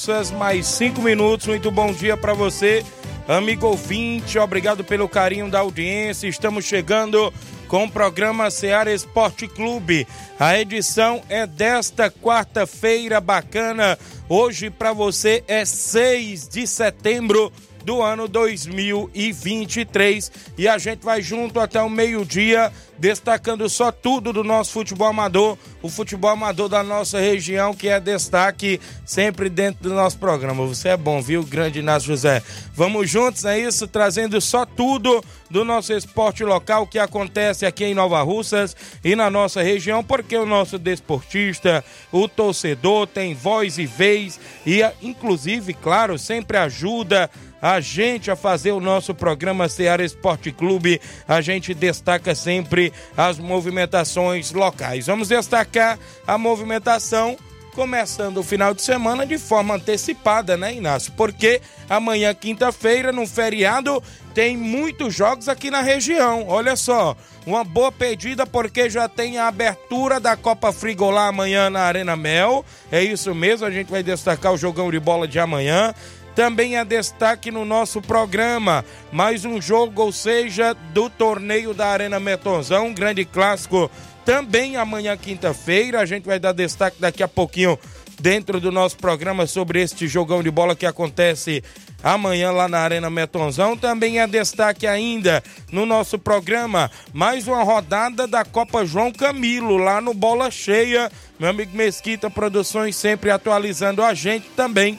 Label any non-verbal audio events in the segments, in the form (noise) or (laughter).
Russas, mais cinco minutos. Muito bom dia para você, amigo ouvinte. Obrigado pelo carinho da audiência. Estamos chegando com o programa Seara Esporte Clube. A edição é desta quarta-feira bacana. Hoje para você é 6 de setembro do ano 2023 e a gente vai junto até o meio-dia destacando só tudo do nosso futebol amador, o futebol amador da nossa região, que é destaque sempre dentro do nosso programa. Você é bom, viu, grande Inácio José? Vamos juntos, é isso, trazendo só tudo do nosso esporte local que acontece aqui em Nova Russas e na nossa região, porque o nosso desportista, o torcedor, tem voz e vez e, inclusive, claro, sempre ajuda a gente a fazer o nosso programa Ceará Esporte Clube. A gente destaca sempre as movimentações locais. Vamos destacar a movimentação começando o final de semana de forma antecipada, né, Inácio? Porque amanhã, quinta-feira, no feriado, tem muitos jogos aqui na região. Olha só, uma boa pedida porque já tem a abertura da Copa Frigolá amanhã na Arena Mel. É isso mesmo, a gente vai destacar o jogão de bola de amanhã também é destaque no nosso programa. Mais um jogo, ou seja, do torneio da Arena Metonzão, um grande clássico também amanhã, quinta-feira. A gente vai dar destaque daqui a pouquinho dentro do nosso programa sobre este jogão de bola que acontece amanhã lá na Arena Metonzão. Também é destaque ainda no nosso programa mais uma rodada da Copa João Camilo lá no Bola Cheia. Meu amigo Mesquita Produções sempre atualizando a gente também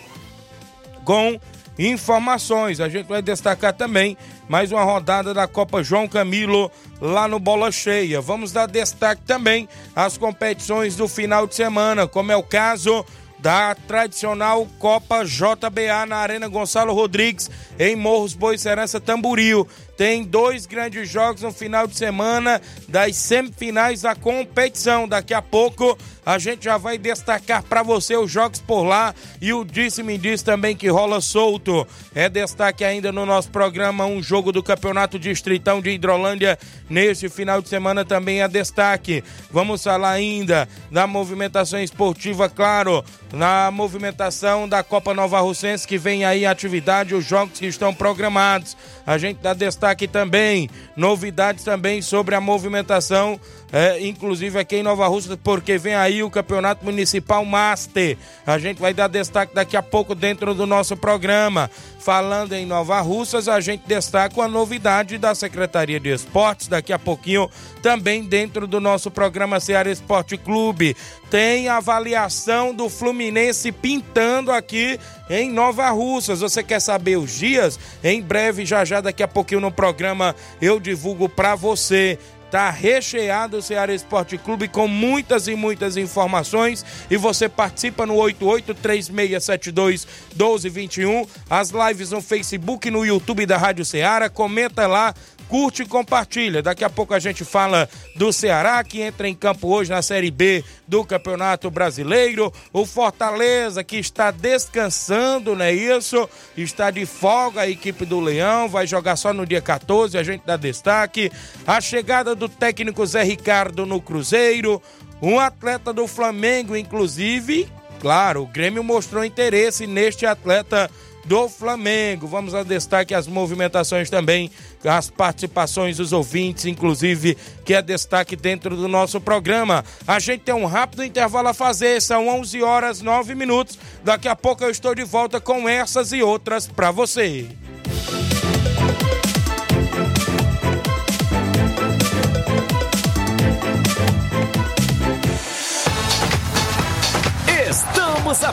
com informações. A gente vai destacar também mais uma rodada da Copa João Camilo lá no Bola Cheia. Vamos dar destaque também às competições do final de semana, como é o caso da tradicional Copa JBA na Arena Gonçalo Rodrigues, em Morros Boicerança Tamburil tem dois grandes jogos no final de semana das semifinais da competição. Daqui a pouco a gente já vai destacar para você os jogos por lá e o disse-me diz também que rola solto. É destaque ainda no nosso programa um jogo do Campeonato Distritão de Hidrolândia neste final de semana também é destaque. Vamos falar ainda da movimentação esportiva, claro, na movimentação da Copa Nova Russense que vem aí atividade, os jogos que estão programados. A gente dá destaque aqui também novidades também sobre a movimentação, é, inclusive aqui em Nova Rússia, porque vem aí o Campeonato Municipal Master. A gente vai dar destaque daqui a pouco dentro do nosso programa. Falando em Nova Russas, a gente destaca a novidade da Secretaria de Esportes, daqui a pouquinho, também dentro do nosso programa Ceará Esporte Clube. Tem avaliação do Fluminense pintando aqui em Nova Russas. Você quer saber os dias? Em breve, já já, daqui a pouquinho no programa, eu divulgo para você. Tá recheado o Ceará Esporte Clube com muitas e muitas informações e você participa no 883672 1221, as lives no Facebook e no YouTube da Rádio Ceará, comenta lá, curte e compartilha. Daqui a pouco a gente fala do Ceará, que entra em campo hoje na Série B do Campeonato Brasileiro. O Fortaleza, que está descansando, não é isso? Está de folga a equipe do Leão, vai jogar só no dia 14, a gente dá destaque. A chegada do técnico Zé Ricardo no Cruzeiro. Um atleta do Flamengo, inclusive, claro, o Grêmio mostrou interesse neste atleta do Flamengo. Vamos a destaque as movimentações também, as participações dos ouvintes, inclusive, que é destaque dentro do nosso programa. A gente tem um rápido intervalo a fazer, são 11 horas 9 minutos. Daqui a pouco eu estou de volta com essas e outras para você.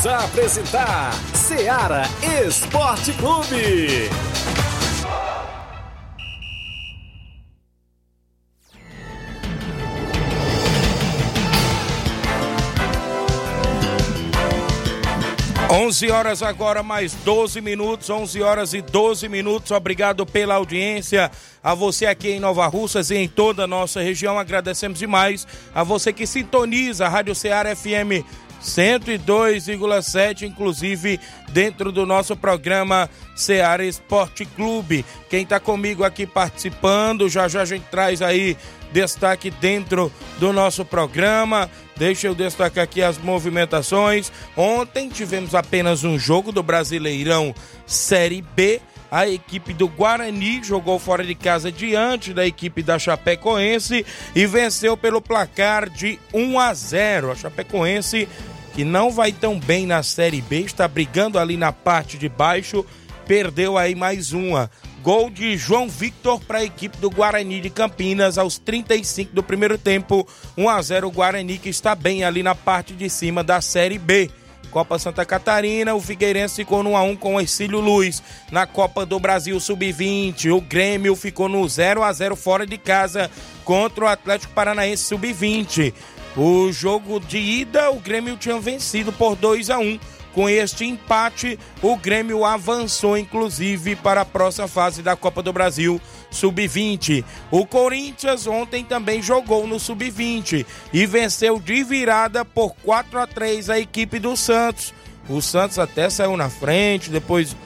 Voltamos a apresentar Seara Esporte Clube. Onze horas agora, mais 12 minutos, 11 horas e 12 minutos. Obrigado pela audiência. A você aqui em Nova Russas e em toda a nossa região, agradecemos demais. A você que sintoniza a Rádio Ceará FM 102,7, inclusive dentro do nosso programa Ceará Esporte Clube. Quem está comigo aqui participando, já já a gente traz aí destaque dentro do nosso programa. Deixa eu destacar aqui as movimentações. Ontem tivemos apenas um jogo do Brasileirão Série B. A equipe do Guarani jogou fora de casa diante da equipe da Chapecoense e venceu pelo placar de 1 a 0. A Chapecoense, que não vai tão bem na Série B, está brigando ali na parte de baixo, perdeu aí mais uma. Gol de João Victor para a equipe do Guarani de Campinas aos 35 do primeiro tempo. 1 a 0 o Guarani que está bem ali na parte de cima da Série B. Copa Santa Catarina, o Figueirense ficou no 1x1 com o Ercílio Luz. Na Copa do Brasil Sub-20, o Grêmio ficou no 0 a 0 fora de casa contra o Atlético Paranaense Sub-20. O jogo de ida, o Grêmio tinha vencido por 2 a 1 com este empate, o Grêmio avançou inclusive para a próxima fase da Copa do Brasil Sub-20. O Corinthians ontem também jogou no Sub-20 e venceu de virada por 4 a 3 a equipe do Santos. O Santos até saiu na frente, depois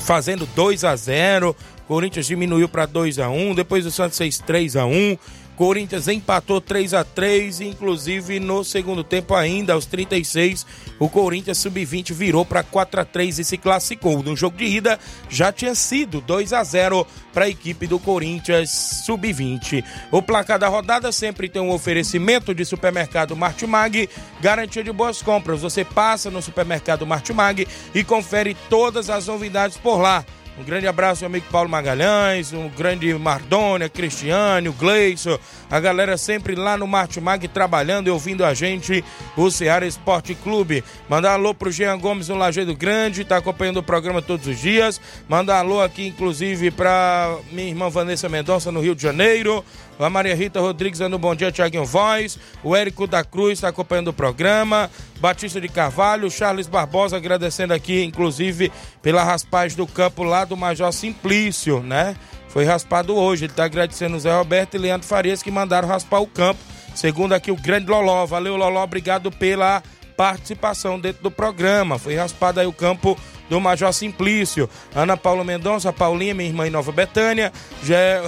fazendo 2 a 0. Corinthians diminuiu para 2 a 1, depois o Santos fez 3 a 1. Corinthians empatou 3 a 3 inclusive no segundo tempo ainda, aos 36, o Corinthians sub-20 virou para 4 a 3 e se classificou. No jogo de ida já tinha sido 2 a 0 para a equipe do Corinthians sub-20. O placar da rodada sempre tem um oferecimento de supermercado Martimag, garantia de boas compras. Você passa no supermercado Martimag e confere todas as novidades por lá. Um grande abraço ao amigo Paulo Magalhães, um grande Mardônia, Cristiane, o Gleison, a galera sempre lá no Martimag trabalhando e ouvindo a gente, o Ceará Esporte Clube. Mandar alô pro Jean Gomes no Lajeado Grande, tá acompanhando o programa todos os dias. Mandar alô aqui, inclusive, pra minha irmã Vanessa Mendonça no Rio de Janeiro. A Maria Rita Rodrigues dando um bom dia, Tiaguinho Voz. O Érico da Cruz está acompanhando o programa. Batista de Carvalho, Charles Barbosa agradecendo aqui, inclusive, pela raspagem do campo lá do Major Simplício, né? Foi raspado hoje. Ele está agradecendo o Zé Roberto e Leandro Farias que mandaram raspar o campo. Segundo aqui o grande Loló. Valeu, Loló. Obrigado pela participação dentro do programa. Foi raspado aí o campo do Major Simplício, Ana Paula Mendonça, Paulinha, minha irmã em Nova Betânia,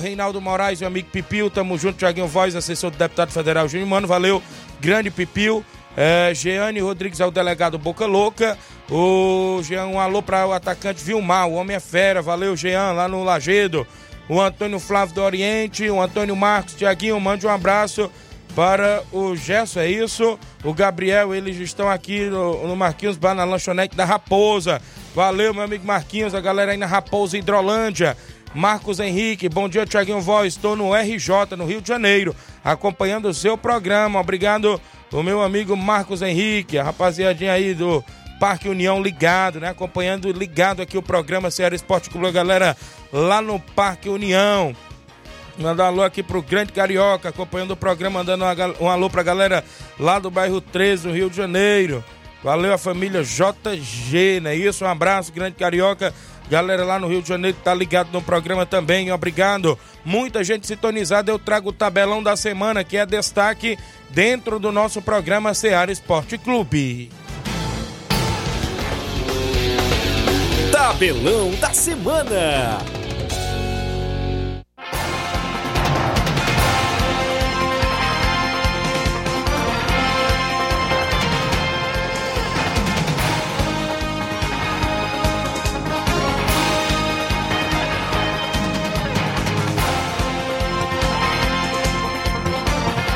Reinaldo Moraes, meu amigo Pipil, tamo junto, Tiaguinho Voz, assessor do deputado federal Júnior Mano, valeu, grande Pipil. É, Jeane Rodrigues é o delegado Boca Louca. O Jean, um alô para o atacante Vilmar, o homem é fera. Valeu, Jean, lá no Lagedo. O Antônio Flávio do Oriente, o Antônio Marcos, Tiaguinho, mande um abraço para o Gerson, é isso. O Gabriel, eles estão aqui no, no Marquinhos Bar, na lanchonete da Raposa. Valeu, meu amigo Marquinhos, a galera aí na Raposa Hidrolândia. Marcos Henrique, bom dia, Tiaguinho Voz. Estou no RJ, no Rio de Janeiro, acompanhando o seu programa. Obrigado, o meu amigo Marcos Henrique, a rapaziadinha aí do Parque União ligado, né? Acompanhando ligado aqui o programa Ceará Esporte Clube, galera lá no Parque União. Mandar um alô aqui pro Grande Carioca, acompanhando o programa, mandando um alô pra galera lá do bairro 13, no Rio de Janeiro. Valeu a família JG, né? Isso, um abraço, grande carioca. Galera lá no Rio de Janeiro tá ligado no programa também, obrigado. Muita gente sintonizada, eu trago o tabelão da semana, que é destaque dentro do nosso programa Seara Esporte Clube. Tabelão da semana.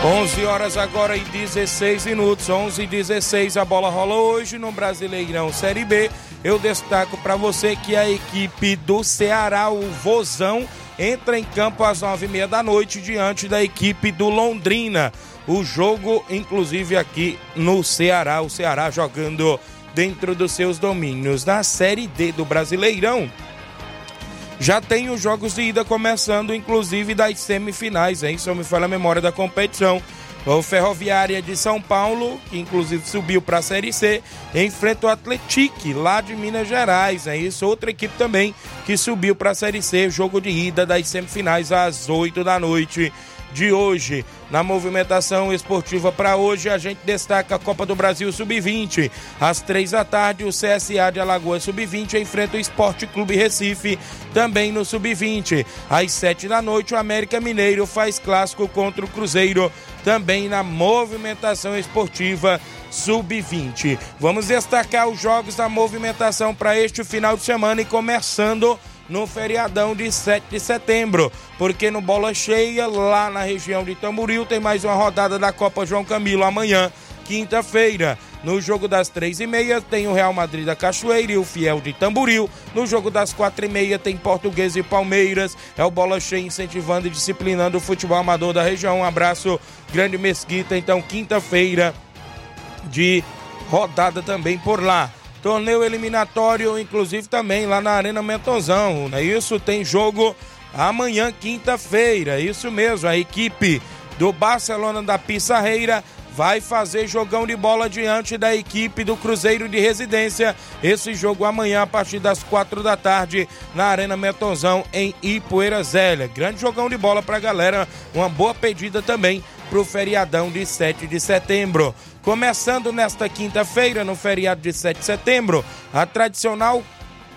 11 horas agora e 16 minutos, 11 e 16 a bola rola hoje no Brasileirão Série B. Eu destaco para você que a equipe do Ceará, o Vozão, entra em campo às nove e meia da noite diante da equipe do Londrina. O jogo, inclusive aqui no Ceará, o Ceará jogando dentro dos seus domínios. Na Série D do Brasileirão, já tem os jogos de ida começando, inclusive das semifinais, hein? Se eu me falo a memória da competição. O Ferroviária de São Paulo, que inclusive subiu para a Série C, enfrenta o Atletique, lá de Minas Gerais. É isso, outra equipe também que subiu para a Série C, jogo de ida das semifinais às 8 da noite de hoje. Na movimentação esportiva para hoje, a gente destaca a Copa do Brasil Sub-20. Às três da tarde, o CSA de Alagoas Sub-20 enfrenta o Esporte Clube Recife, também no Sub-20. Às sete da noite, o América Mineiro faz clássico contra o Cruzeiro, também na movimentação esportiva Sub-20. Vamos destacar os jogos da movimentação para este final de semana e começando no feriadão de 7 de setembro, porque no Bola Cheia, lá na região de Tamboril, tem mais uma rodada da Copa João Camilo amanhã, quinta-feira. No jogo das três e meia tem o Real Madrid da Cachoeira e o Fiel de Tamboril. No jogo das quatro e meia tem Português e Palmeiras. É o Bola Cheia incentivando e disciplinando o futebol amador da região. Um abraço, grande Mesquita. Então, quinta-feira de rodada também por lá. Torneio eliminatório, inclusive também lá na Arena Mentozão, é isso? Tem jogo amanhã, quinta-feira, isso mesmo. A equipe do Barcelona da Pissarreira vai fazer jogão de bola diante da equipe do Cruzeiro de Residência. Esse jogo amanhã a partir das quatro da tarde na Arena Metonzão em Ipueira Zélia. Grande jogão de bola pra galera, uma boa pedida também pro feriadão de 7 de setembro. Começando nesta quinta-feira, no feriado de 7 de setembro, a tradicional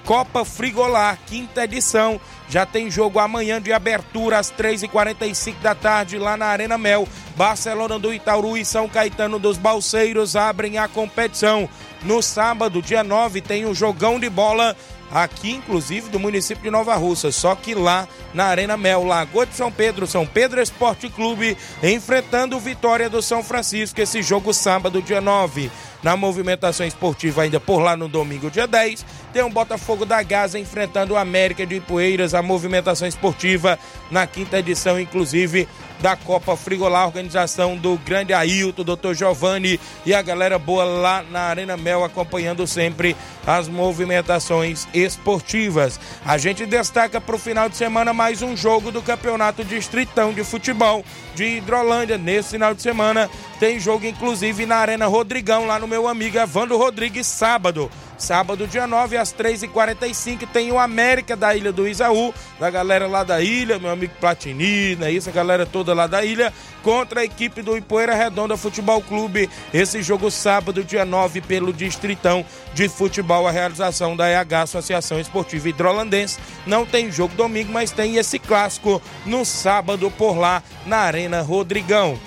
Copa Frigolar, quinta edição. Já tem jogo amanhã de abertura às 3h45 da tarde lá na Arena Mel. Barcelona do Itaúru e São Caetano dos Balseiros abrem a competição. No sábado, dia 9, tem um jogão de bola aqui inclusive do município de Nova Russa, só que lá na Arena Mel, Lagoa de São Pedro, São Pedro Esporte Clube, enfrentando o Vitória do São Francisco, esse jogo sábado, dia 9. Na movimentação esportiva, ainda por lá no domingo, dia 10, tem o Botafogo da Gaza enfrentando o América de Ipueiras, a movimentação esportiva na quinta edição, inclusive da Copa Frigolá, organização do grande Ailton, doutor Giovanni e a galera boa lá na Arena Mel, acompanhando sempre as movimentações esportivas. A gente destaca para o final de semana mais um jogo do Campeonato Distritão de Futebol de Hidrolândia. Nesse final de semana tem jogo, inclusive, na Arena Rodrigão, lá no meu amigo Evandro Rodrigues, sábado. Sábado, dia 9, às 3h45, tem o América da Ilha do Isaú, da galera lá da ilha, meu amigo Platini, né? Isso, a galera toda lá da ilha, contra a equipe do Ipoeira Redonda Futebol Clube. Esse jogo sábado, dia 9, pelo Distritão de Futebol, a realização da EH, Associação Esportiva Hidrolandense. Não tem jogo domingo, mas tem esse clássico no sábado por lá, na Arena Rodrigão.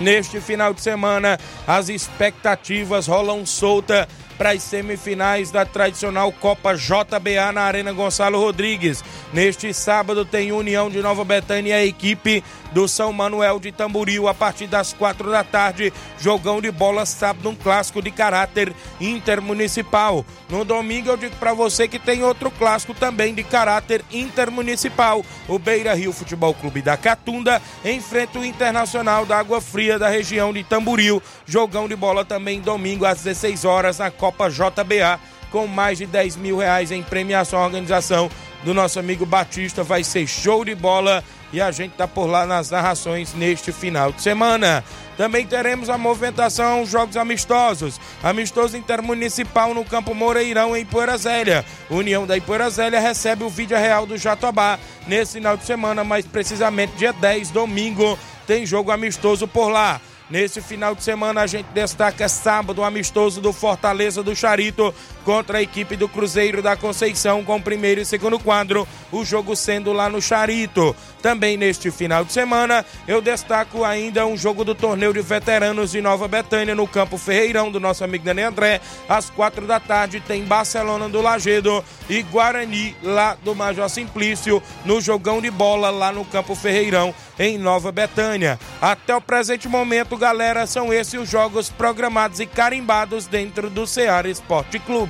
Neste final de semana, as expectativas rolam solta para as semifinais da tradicional Copa JBA na Arena Gonçalo Rodrigues. Neste sábado tem União de Nova Betânia e a equipe do São Manuel de Tamboril a partir das quatro da tarde. Jogão de bola sábado, um clássico de caráter intermunicipal. No domingo eu digo para você que tem outro clássico também de caráter intermunicipal. O Beira Rio Futebol Clube da Catunda enfrenta o Internacional da Água Fria da região de Tamboril. Jogão de bola também domingo às 16 horas na Copa JBA, com mais de 10 mil reais em premiação. A organização do nosso amigo Batista vai ser show de bola e a gente tá por lá nas narrações neste final de semana. Também teremos a movimentação Jogos Amistosos. Amistoso Intermunicipal no Campo Moreirão, em Poeira. União da Ipoeira recebe o vídeo real do Jatobá nesse final de semana, mais precisamente dia 10, domingo, tem jogo amistoso por lá. Nesse final de semana a gente destaca sábado o amistoso do Fortaleza do Charito contra a equipe do Cruzeiro da Conceição com primeiro e segundo quadro, o jogo sendo lá no Charito. Também neste final de semana eu destaco ainda um jogo do torneio de veteranos de Nova Betânia no Campo Ferreirão do nosso amigo Dani André. Às quatro da tarde tem Barcelona do Lagedo e Guarani lá do Major Simplício no jogão de bola lá no Campo Ferreirão em Nova Betânia. Até o presente momento, galera, são esses os jogos programados e carimbados dentro do Ceará Esporte Clube.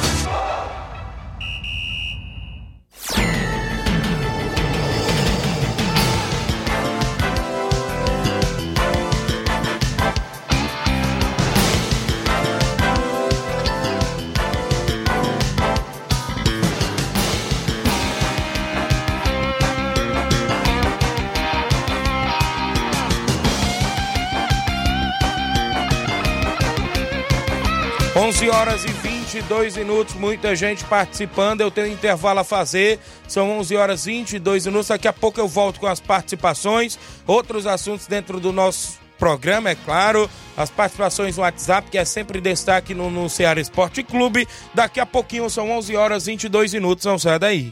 Onze horas e 22 minutos, muita gente participando. Eu tenho intervalo a fazer. São 11 horas e 22 minutos. Daqui a pouco eu volto com as participações, outros assuntos dentro do nosso programa, é claro. As participações no WhatsApp, que é sempre destaque no, no Ceará Esporte Clube. Daqui a pouquinho são 11 horas e 22 minutos. Não sai daí.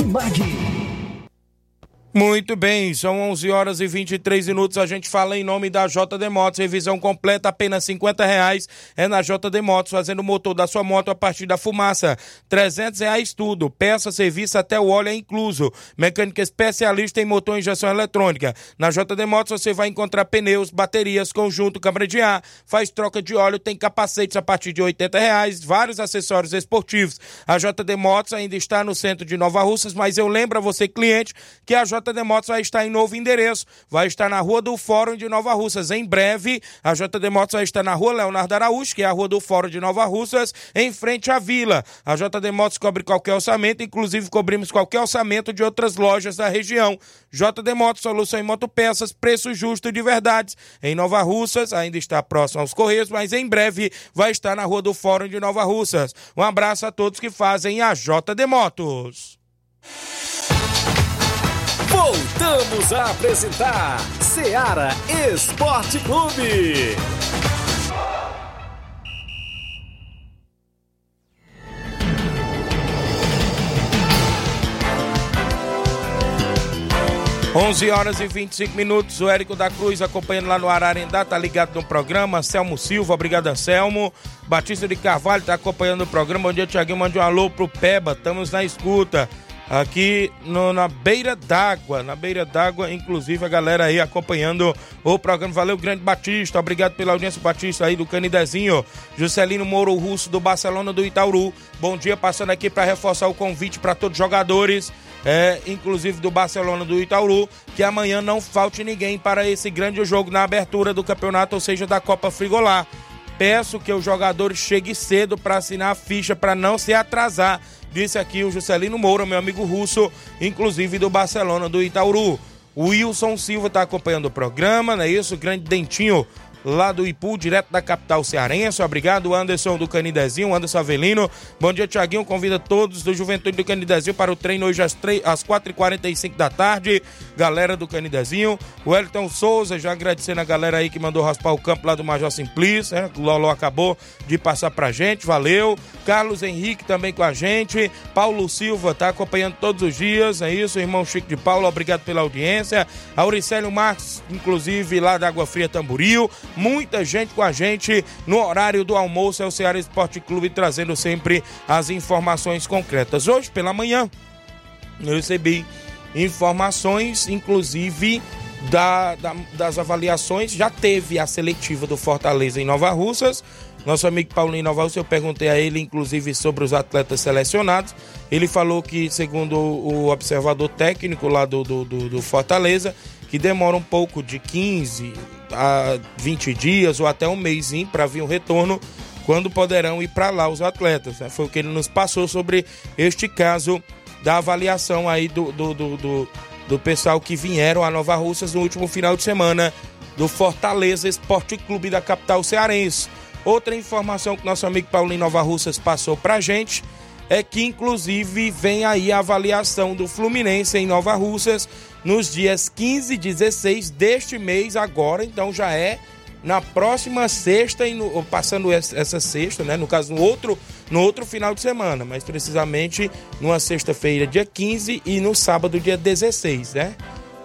Martimag. Muito bem, são 11 horas e 23 minutos. A gente fala em nome da JD Motos. Revisão completa, apenas 50 reais. É na JD Motos, fazendo o motor da sua moto a partir da fumaça. 300 reais tudo. Peça, serviço, até o óleo é incluso. Mecânica especialista em motor e injeção eletrônica. Na JD Motos você vai encontrar pneus, baterias, conjunto, câmara de ar. Faz troca de óleo, tem capacetes a partir de 80 reais. Vários acessórios esportivos. A JD Motos ainda está no centro de Nova Russas, mas eu lembro a você, cliente, que a JD JD Motos vai estar em novo endereço, vai estar na Rua do Fórum de Nova Russas. Em breve, a JD Motos vai estar na Rua Leonardo Araújo, que é a Rua do Fórum de Nova Russas, em frente à Vila. A JD Motos cobre qualquer orçamento, inclusive cobrimos qualquer orçamento de outras lojas da região. JD Motos, solução em motopeças, preço justo de verdade. Em Nova Russas, ainda está próximo aos Correios, mas em breve vai estar na Rua do Fórum de Nova Russas. Um abraço a todos que fazem a JD Motos. Voltamos a apresentar Seara Esporte Clube. 11 horas e 25 minutos. O Érico da Cruz acompanhando lá no Ararendá, tá ligado no programa. Selmo Silva, obrigado, Anselmo. Batista de Carvalho tá acompanhando o programa. Bom dia, Tiaguinho. Mande um alô pro Peba. Estamos na escuta aqui no, na beira d'água, na beira d'água, inclusive a galera aí acompanhando o programa. Valeu, grande Batista, obrigado pela audiência, Batista aí do Canidezinho, Juscelino Moro Russo do Barcelona do Itauru. Bom dia, passando aqui para reforçar o convite para todos os jogadores, é, inclusive do Barcelona do Itauru, que amanhã não falte ninguém para esse grande jogo na abertura do campeonato, ou seja, da Copa Frigolar. Peço que os jogadores cheguem cedo para assinar a ficha para não se atrasar disse aqui o Juscelino Moura, meu amigo russo, inclusive do Barcelona, do Itauru. O Wilson Silva está acompanhando o programa, não é isso? Grande Dentinho lá do Ipu, direto da capital cearense. Obrigado, Anderson do Canidezinho, Anderson Avelino. Bom dia, Tiaguinho. Convida todos do Juventude do Canidezinho para o treino hoje às, 3, às 4h45 da tarde. Galera do Canidezinho. O Elton Souza, já agradecendo a galera aí que mandou raspar o campo lá do Major Simplício, né? O Lolo acabou de passar pra gente, valeu. Carlos Henrique também com a gente. Paulo Silva tá acompanhando todos os dias, é isso, irmão Chico de Paulo, obrigado pela audiência. Auricélio Marques, inclusive lá da Água Fria Tamboril muita gente com a gente no horário do almoço. É o Ceará Esporte Clube trazendo sempre as informações concretas. Hoje pela manhã eu recebi informações, inclusive da, da, das avaliações. Já teve a seletiva do Fortaleza em Nova Russas. Nosso amigo Paulinho Nova Russa, eu perguntei a ele, inclusive, sobre os atletas selecionados. Ele falou que, segundo o observador técnico lá do, do, do, do Fortaleza, que demora um pouco de 15 a 20 dias ou até um mês para vir um retorno quando poderão ir para lá os atletas. Né? Foi o que ele nos passou sobre este caso da avaliação aí do, do, do, do, do pessoal que vieram a Nova Russas no último final de semana do Fortaleza Esporte Clube da capital cearense. Outra informação que nosso amigo Paulinho Nova Russas passou pra gente é que inclusive vem aí a avaliação do Fluminense em Nova Russas nos dias 15 e 16 deste mês agora, então já é na próxima sexta e passando essa sexta, né, no caso no outro no outro final de semana, mas precisamente numa sexta-feira dia 15 e no sábado dia 16, né?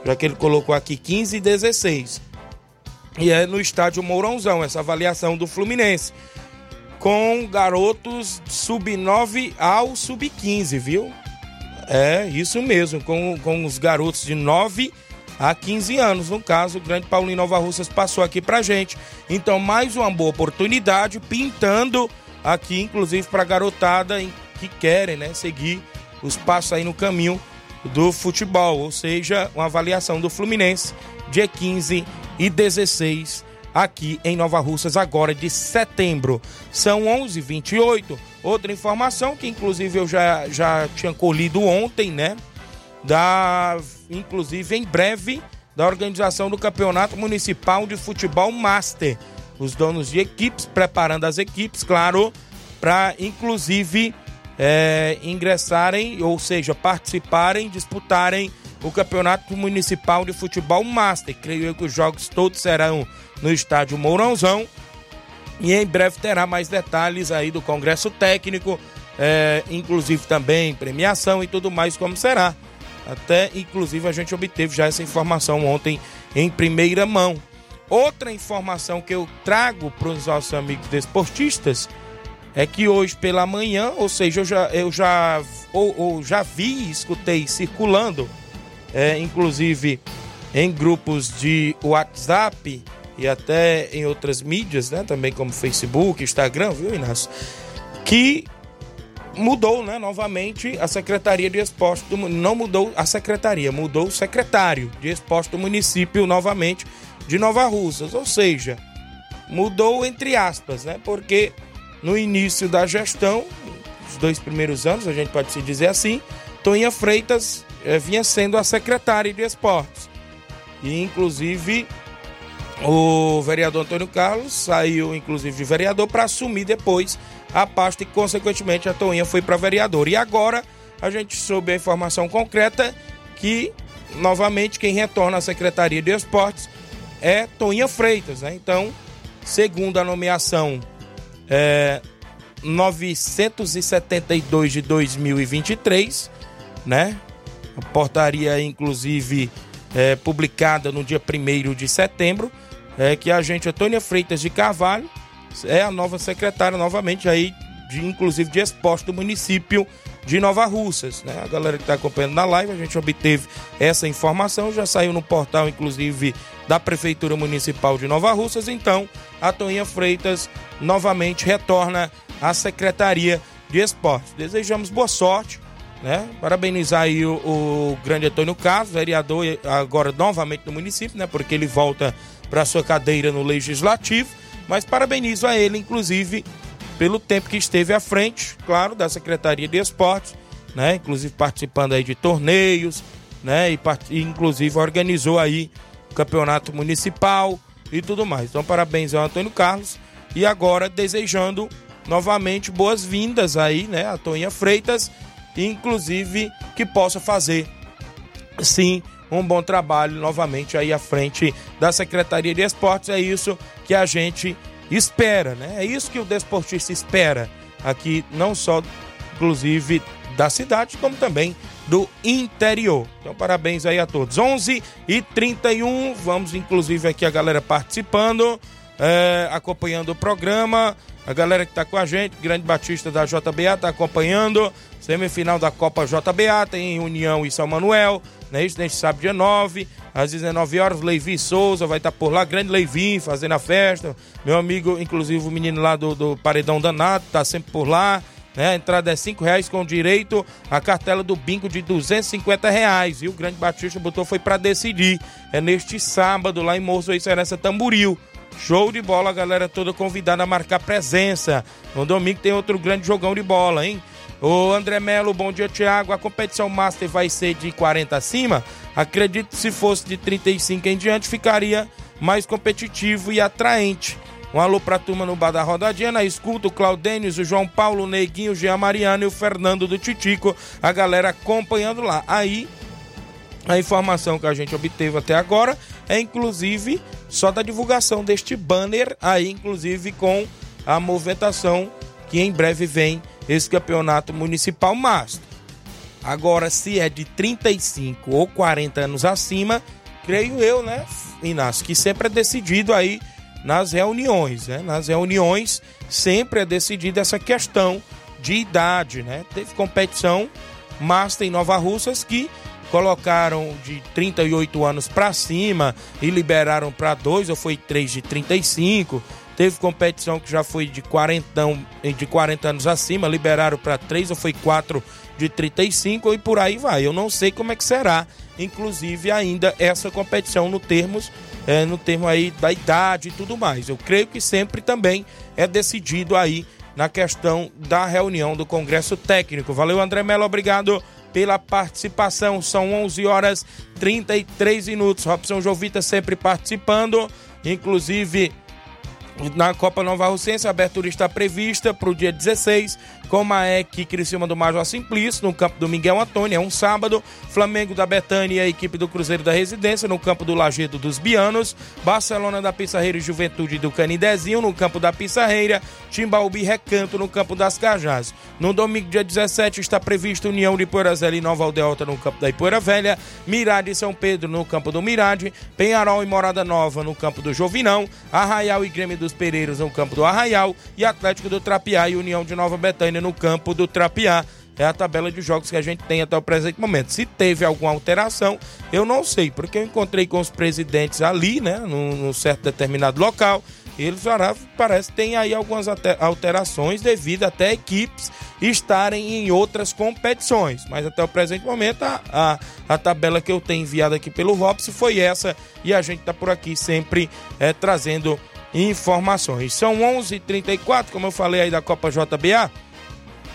Já que ele colocou aqui 15 e 16. E é no estádio Mourãozão essa avaliação do Fluminense com garotos sub-9 ao sub-15, viu? É, isso mesmo, com, com os garotos de 9 a 15 anos. No caso, o grande Paulinho Nova Russas passou aqui pra gente. Então, mais uma boa oportunidade, pintando aqui, inclusive, pra garotada que querem, né, seguir os passos aí no caminho do futebol. Ou seja, uma avaliação do Fluminense, dia 15 e 16 aqui em Nova Russas, agora de setembro. São 11h28. Outra informação que, inclusive, eu já, já tinha colhido ontem, né? Da, inclusive, em breve, da organização do Campeonato Municipal de Futebol Master. Os donos de equipes preparando as equipes, claro, para, inclusive, é, ingressarem, ou seja, participarem, disputarem o Campeonato Municipal de Futebol Master. Creio eu que os jogos todos serão no estádio Mourãozão. E em breve terá mais detalhes aí do Congresso Técnico, é, inclusive também premiação e tudo mais, como será Até, inclusive, a gente obteve já essa informação ontem em primeira mão. Outra informação que eu trago para os nossos amigos desportistas é que hoje pela manhã, ou seja, eu já, eu já, ou, ou já vi, escutei circulando, é, inclusive em grupos de WhatsApp e até em outras mídias, né, também como Facebook, Instagram, viu, Inácio? Que mudou, né, novamente a Secretaria de Esporte do não mudou a secretaria, mudou o secretário de Esporte do município novamente de Nova Russas, ou seja, mudou entre aspas, né? Porque no início da gestão, os dois primeiros anos, a gente pode se dizer assim, Toninha Freitas eh, vinha sendo a secretária de esportes. E inclusive o vereador Antônio Carlos saiu inclusive de vereador para assumir depois a pasta e consequentemente a Toninha foi para vereador. E agora a gente soube a informação concreta que novamente quem retorna à Secretaria de Esportes é Toninha Freitas, né? Então, segundo a nomeação é, 972 de 2023, né? A portaria, inclusive, é, publicada no dia 1 de setembro, é que a gente Antônia Freitas de Carvalho é a nova secretária novamente aí, de, inclusive de esporte do município de Nova Russas. Né? A galera que está acompanhando na live, a gente obteve essa informação, já saiu no portal, inclusive, da Prefeitura Municipal de Nova Russas. Então, a Toninha Freitas novamente retorna à Secretaria de Esportes. Desejamos boa sorte. Né? Parabenizar aí o, o grande Antônio Carlos, vereador agora novamente no município, né? Porque ele volta para sua cadeira no legislativo. Mas parabenizo a ele, inclusive, pelo tempo que esteve à frente, claro, da Secretaria de Esportes, né? Inclusive participando aí de torneios, né? E, e inclusive organizou aí o campeonato municipal e tudo mais. Então, parabéns ao Antônio Carlos e agora desejando novamente boas-vindas aí, né, a Toninha Freitas, inclusive que possa fazer sim um bom trabalho novamente aí à frente da Secretaria de Esportes. É isso que a gente espera, né? É isso que o desportista espera aqui, não só, inclusive, da cidade, como também do interior. Então, parabéns aí a todos. 11 e 31, vamos inclusive aqui a galera participando, é, acompanhando o programa. A galera que está com a gente, Grande Batista da JBA, está acompanhando. Semifinal da Copa JBA, tem União e São Manuel, né? Isso neste sábado, dia 9, às 19 horas. Leivi Souza vai estar tá por lá, grande Leivi, fazendo a festa. Meu amigo, inclusive o menino lá do, do Paredão Danado, está sempre por lá. Né? A entrada é 5 reais com direito a cartela do bingo de 250 reais. E o Grande Batista botou foi para decidir. É neste sábado lá em Moço Serença Tamburil. Show de bola, galera toda convidada a marcar presença. No domingo tem outro grande jogão de bola, hein? Ô André Melo, bom dia, Thiago. A competição Master vai ser de 40 acima? Acredito que se fosse de 35 em diante, ficaria mais competitivo e atraente. Um alô pra turma no Bar da Rodadinha, na escuta, o Claudênis, o João Paulo, o Neguinho, o Jean Mariano e o Fernando do Titico, a galera acompanhando lá. Aí, a informação que a gente obteve até agora é inclusive só da divulgação deste banner aí, inclusive com a movimentação que em breve vem esse campeonato municipal master. Agora, se é de 35 ou 40 anos acima, creio eu, né, Inácio, que sempre é decidido aí nas reuniões, né? Nas reuniões sempre é decidida essa questão de idade, né? Teve competição Master em Nova Russas que colocaram de 38 anos para cima e liberaram para dois, ou foi três de 35. Teve competição que já foi de 40, de 40 anos acima, liberaram para três, ou foi quatro de 35 e por aí vai. Eu não sei como é que será, inclusive ainda essa competição no termos é, no termo aí da idade e tudo mais. Eu creio que sempre também é decidido aí na questão da reunião do Congresso Técnico. Valeu, André Mello, obrigado pela participação. São 11 horas 33 minutos. Robson Jovita sempre participando, inclusive na Copa Nova Russense, a abertura está prevista para o dia 16, com Maek Criciúma do Major Simplício, no campo do Miguel Antônio, é um sábado. Flamengo da Betânia e a equipe do Cruzeiro da Residência, no campo do Lagedo dos Bianos. Barcelona da Pissarreira e Juventude do Canidezinho, no campo da Pissarreira. Timbaúbi Recanto, no campo das Cajás. No domingo, dia 17, está previsto União de Poeirazela e Nova Aldeota, no campo da Ipoeira Velha. Mirade e São Pedro, no campo do Mirade. Penharol e Morada Nova, no campo do Jovinão. Arraial e Grêmio dos Pereiros, no campo do Arraial. E Atlético do Trapiá e União de Nova Betânia, no campo do Trapiá. É a tabela de jogos que a gente tem até o presente momento. Se teve alguma alteração, eu não sei, porque eu encontrei com os presidentes ali, né, num, num certo determinado local. Eles parece tem aí algumas alterações devido até equipes estarem em outras competições. Mas até o presente momento, a, a, a tabela que eu tenho enviado aqui pelo Robson foi essa. E a gente está por aqui sempre é, trazendo informações. São 11:34 h 34 como eu falei aí da Copa JBA.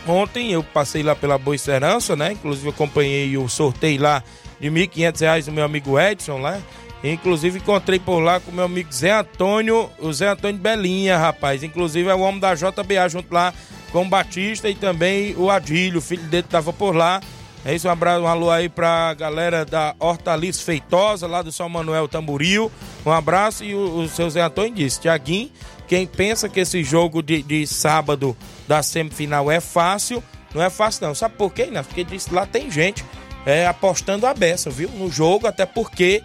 Ontem eu passei lá pela Boa Esperança, né? Inclusive acompanhei o sorteio lá de R$ 1.500 do meu amigo Edson lá. Inclusive encontrei por lá com meu amigo Zé Antônio, o Zé Antônio Belinha, rapaz. Inclusive é o homem da JBA junto lá com o Batista e também o Adílio, filho dele tava por lá. É isso, um abraço, um alô aí pra galera da Hortaliça Feitosa, lá do São Manuel Tamboril. Um abraço e o, o seu Zé Antônio disse, Tiaguinho, quem pensa que esse jogo de, de sábado da semifinal é fácil, não é fácil não. Sabe por quê, né? Porque lá tem gente é, apostando a beça, viu? No jogo, até porque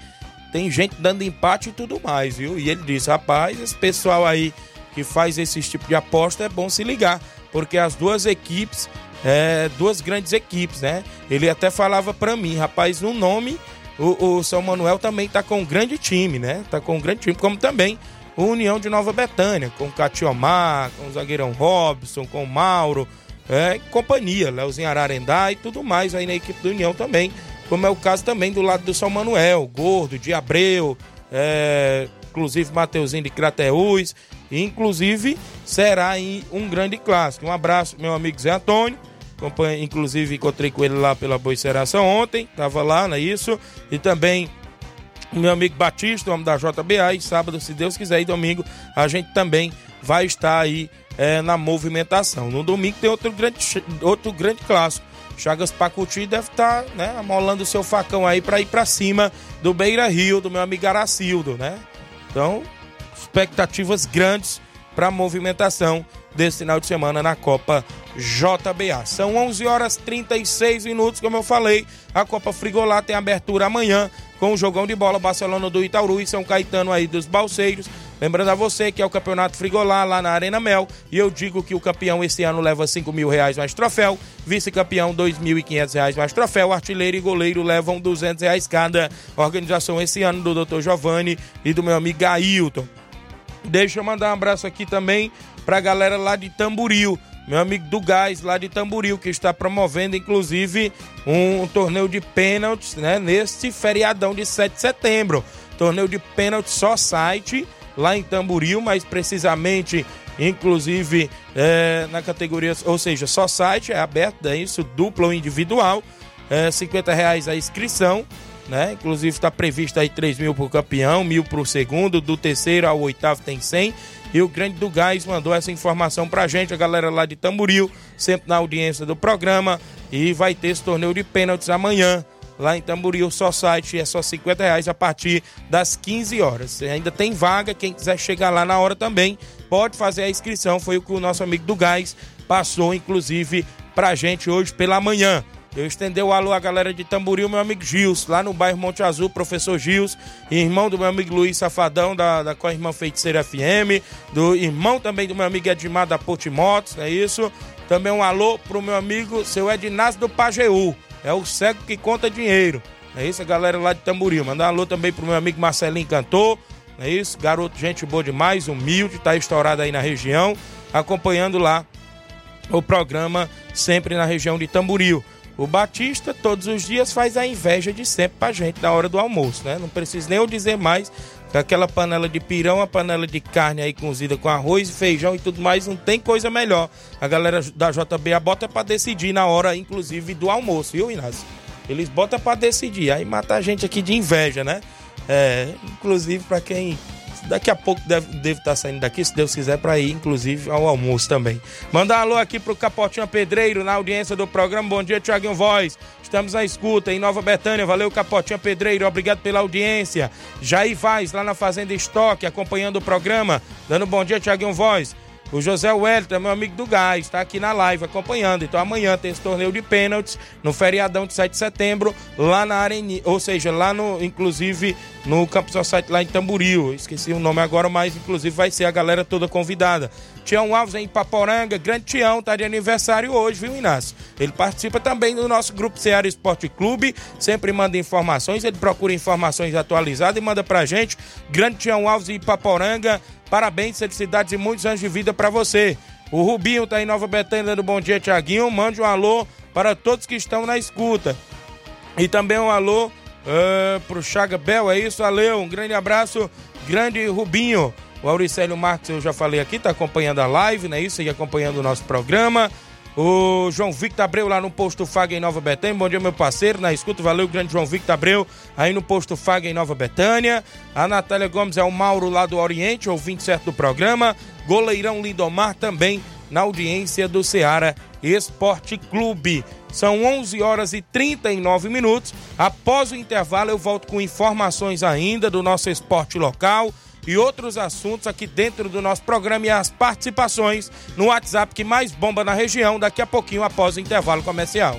tem gente dando empate e tudo mais, viu? E ele disse, rapaz, esse pessoal aí que faz esse tipo de aposta é bom se ligar, porque as duas equipes, é, duas grandes equipes, né? Ele até falava para mim, rapaz, no nome, o, o, São Manuel também tá com um grande time, né? Tá com um grande time, como também o União de Nova Betânia, com o Catiomar, com o zagueirão Robson, com o Mauro, é, companhia, Leozinho Ararendá e tudo mais aí na equipe do União também, como é o caso também do lado do São Manuel, Gordo, de Abreu, é, inclusive Mateuzinho de Crateús, inclusive será aí um grande clássico. Um abraço, meu amigo Zé Antônio, inclusive encontrei com ele lá pela Boiceração ontem, tava lá, não é isso? E também meu amigo Batista, homem da JBA, e sábado, se Deus quiser, e domingo a gente também vai estar aí é, na movimentação. No domingo tem outro grande, outro grande clássico. Chagas Pacuti deve estar tá, né, amolando o seu facão aí para ir para cima do Beira Rio, do meu amigo Aracildo, né? Então, expectativas grandes para a movimentação desse final de semana na Copa JBA. São 11 horas 36 minutos, como eu falei. A Copa Frigolá tem abertura amanhã com o jogão de bola Barcelona do Itaúru e São Caetano aí dos Balseiros. Lembrando a você que é o Campeonato Frigolá lá na Arena Mel. E eu digo que o campeão esse ano leva 5 mil reais mais troféu. Vice-campeão, 2.500 reais mais troféu. Artilheiro e goleiro levam 200 reais cada. Organização esse ano do Dr. Giovanni e do meu amigo Ailton. Deixa eu mandar um abraço aqui também pra galera lá de Tamburil meu amigo do Gás, lá de Tamburil, que está promovendo, inclusive, um, torneio de pênaltis, né? Neste feriadão de 7 de setembro. Torneio de pênaltis só site, lá em Tamburil, mais precisamente, inclusive, é, na categoria, ou seja, só site, é aberto, é isso, duplo ou individual. É, 50 reais a inscrição, né? Inclusive está previsto aí 3 mil por campeão, mil para o segundo, do terceiro ao oitavo tem 100 e o Grande do Gás mandou essa informação pra gente, a galera lá de Tamboril, sempre na audiência do programa. E vai ter esse torneio de pênaltis amanhã, lá em Tamboril, só site, é só 50 reais a partir das 15 horas. Ainda tem vaga, quem quiser chegar lá na hora também, pode fazer a inscrição. Foi o que o nosso amigo do Gás passou, inclusive, pra gente hoje pela manhã. Eu estender o alô à galera de Tamboril, meu amigo Gils, lá no bairro Monte Azul, professor Gils, irmão do meu amigo Luiz Safadão, da, da com a irmã Feiticeira FM, do irmão também do meu amigo Edmar da Portimotos, é isso? Também um alô pro meu amigo, seu Ednásio do Pajeú, é o cego que conta dinheiro. É isso, a galera lá de Tamboril. Mandar um alô também pro meu amigo Marcelinho Cantor, é isso? Garoto, gente boa demais, humilde, tá estourado aí na região, acompanhando lá o programa sempre na região de Tamboril. O Batista, todos os dias, faz a inveja de sempre pra gente na hora do almoço, né? Não preciso nem eu dizer mais que aquela panela de pirão, a panela de carne aí cozida com arroz, feijão e tudo mais, não tem coisa melhor. A galera da JBA bota para decidir na hora, inclusive, do almoço, viu, Inácio? Eles botam para decidir, aí mata a gente aqui de inveja, né? É, inclusive, para quem Daqui a pouco deve, deve estar saindo daqui, se Deus quiser, para ir, inclusive, ao almoço também. Mandar um alô aqui pro Capotinho Pedreiro, na audiência do programa. Bom dia, Tiaguinho Voz. Estamos à escuta em Nova Betânia. Valeu, Capotinho Pedreiro. Obrigado pela audiência. Jair Vaz, lá na Fazenda Estoque, acompanhando o programa. Dando bom dia, Tiaguinho Voz. O José Wellington, meu amigo do Gás, está aqui na live acompanhando. Então amanhã tem esse torneio de pênaltis no feriadão de 7 de setembro, lá na Arena, ou seja, lá no, inclusive, no Campo Society lá em Tamboril. Esqueci o nome agora, mas inclusive vai ser a galera toda convidada. Tião Alves em Paporanga, grande Tião, tá de aniversário hoje, viu, Inácio? Ele participa também do nosso grupo Ceará Esporte Clube, sempre manda informações, ele procura informações atualizadas e manda pra gente. Grande Tião Alves em Paporanga, Parabéns, felicidades e muitos anos de vida para você. O Rubinho tá em Nova Betânia dando bom dia, Tiaguinho. Mande um alô para todos que estão na escuta. E também um alô uh, pro Chaga Bel, é isso? Valeu, um grande abraço, grande Rubinho. O Auricélio Marques, eu já falei aqui, tá acompanhando a live, né? Isso, e acompanhando o nosso programa. O João Victor Abreu lá no Posto Fag em Nova Betânia. Bom dia, meu parceiro. Na escuta, valeu, grande João Victor Abreu aí no Posto Fag em Nova Betânia. A Natália Gomes é o Mauro lá do Oriente, ouvinte certo do programa. Goleirão Lindomar também na audiência do Ceará Esporte Clube. São 11 horas e 39 minutos. Após o intervalo, eu volto com informações ainda do nosso esporte local e outros assuntos aqui dentro do nosso programa e as participações no WhatsApp que mais bomba na região daqui a pouquinho após o intervalo comercial.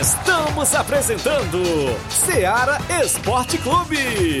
Estamos apresentando Seara Esporte Clube.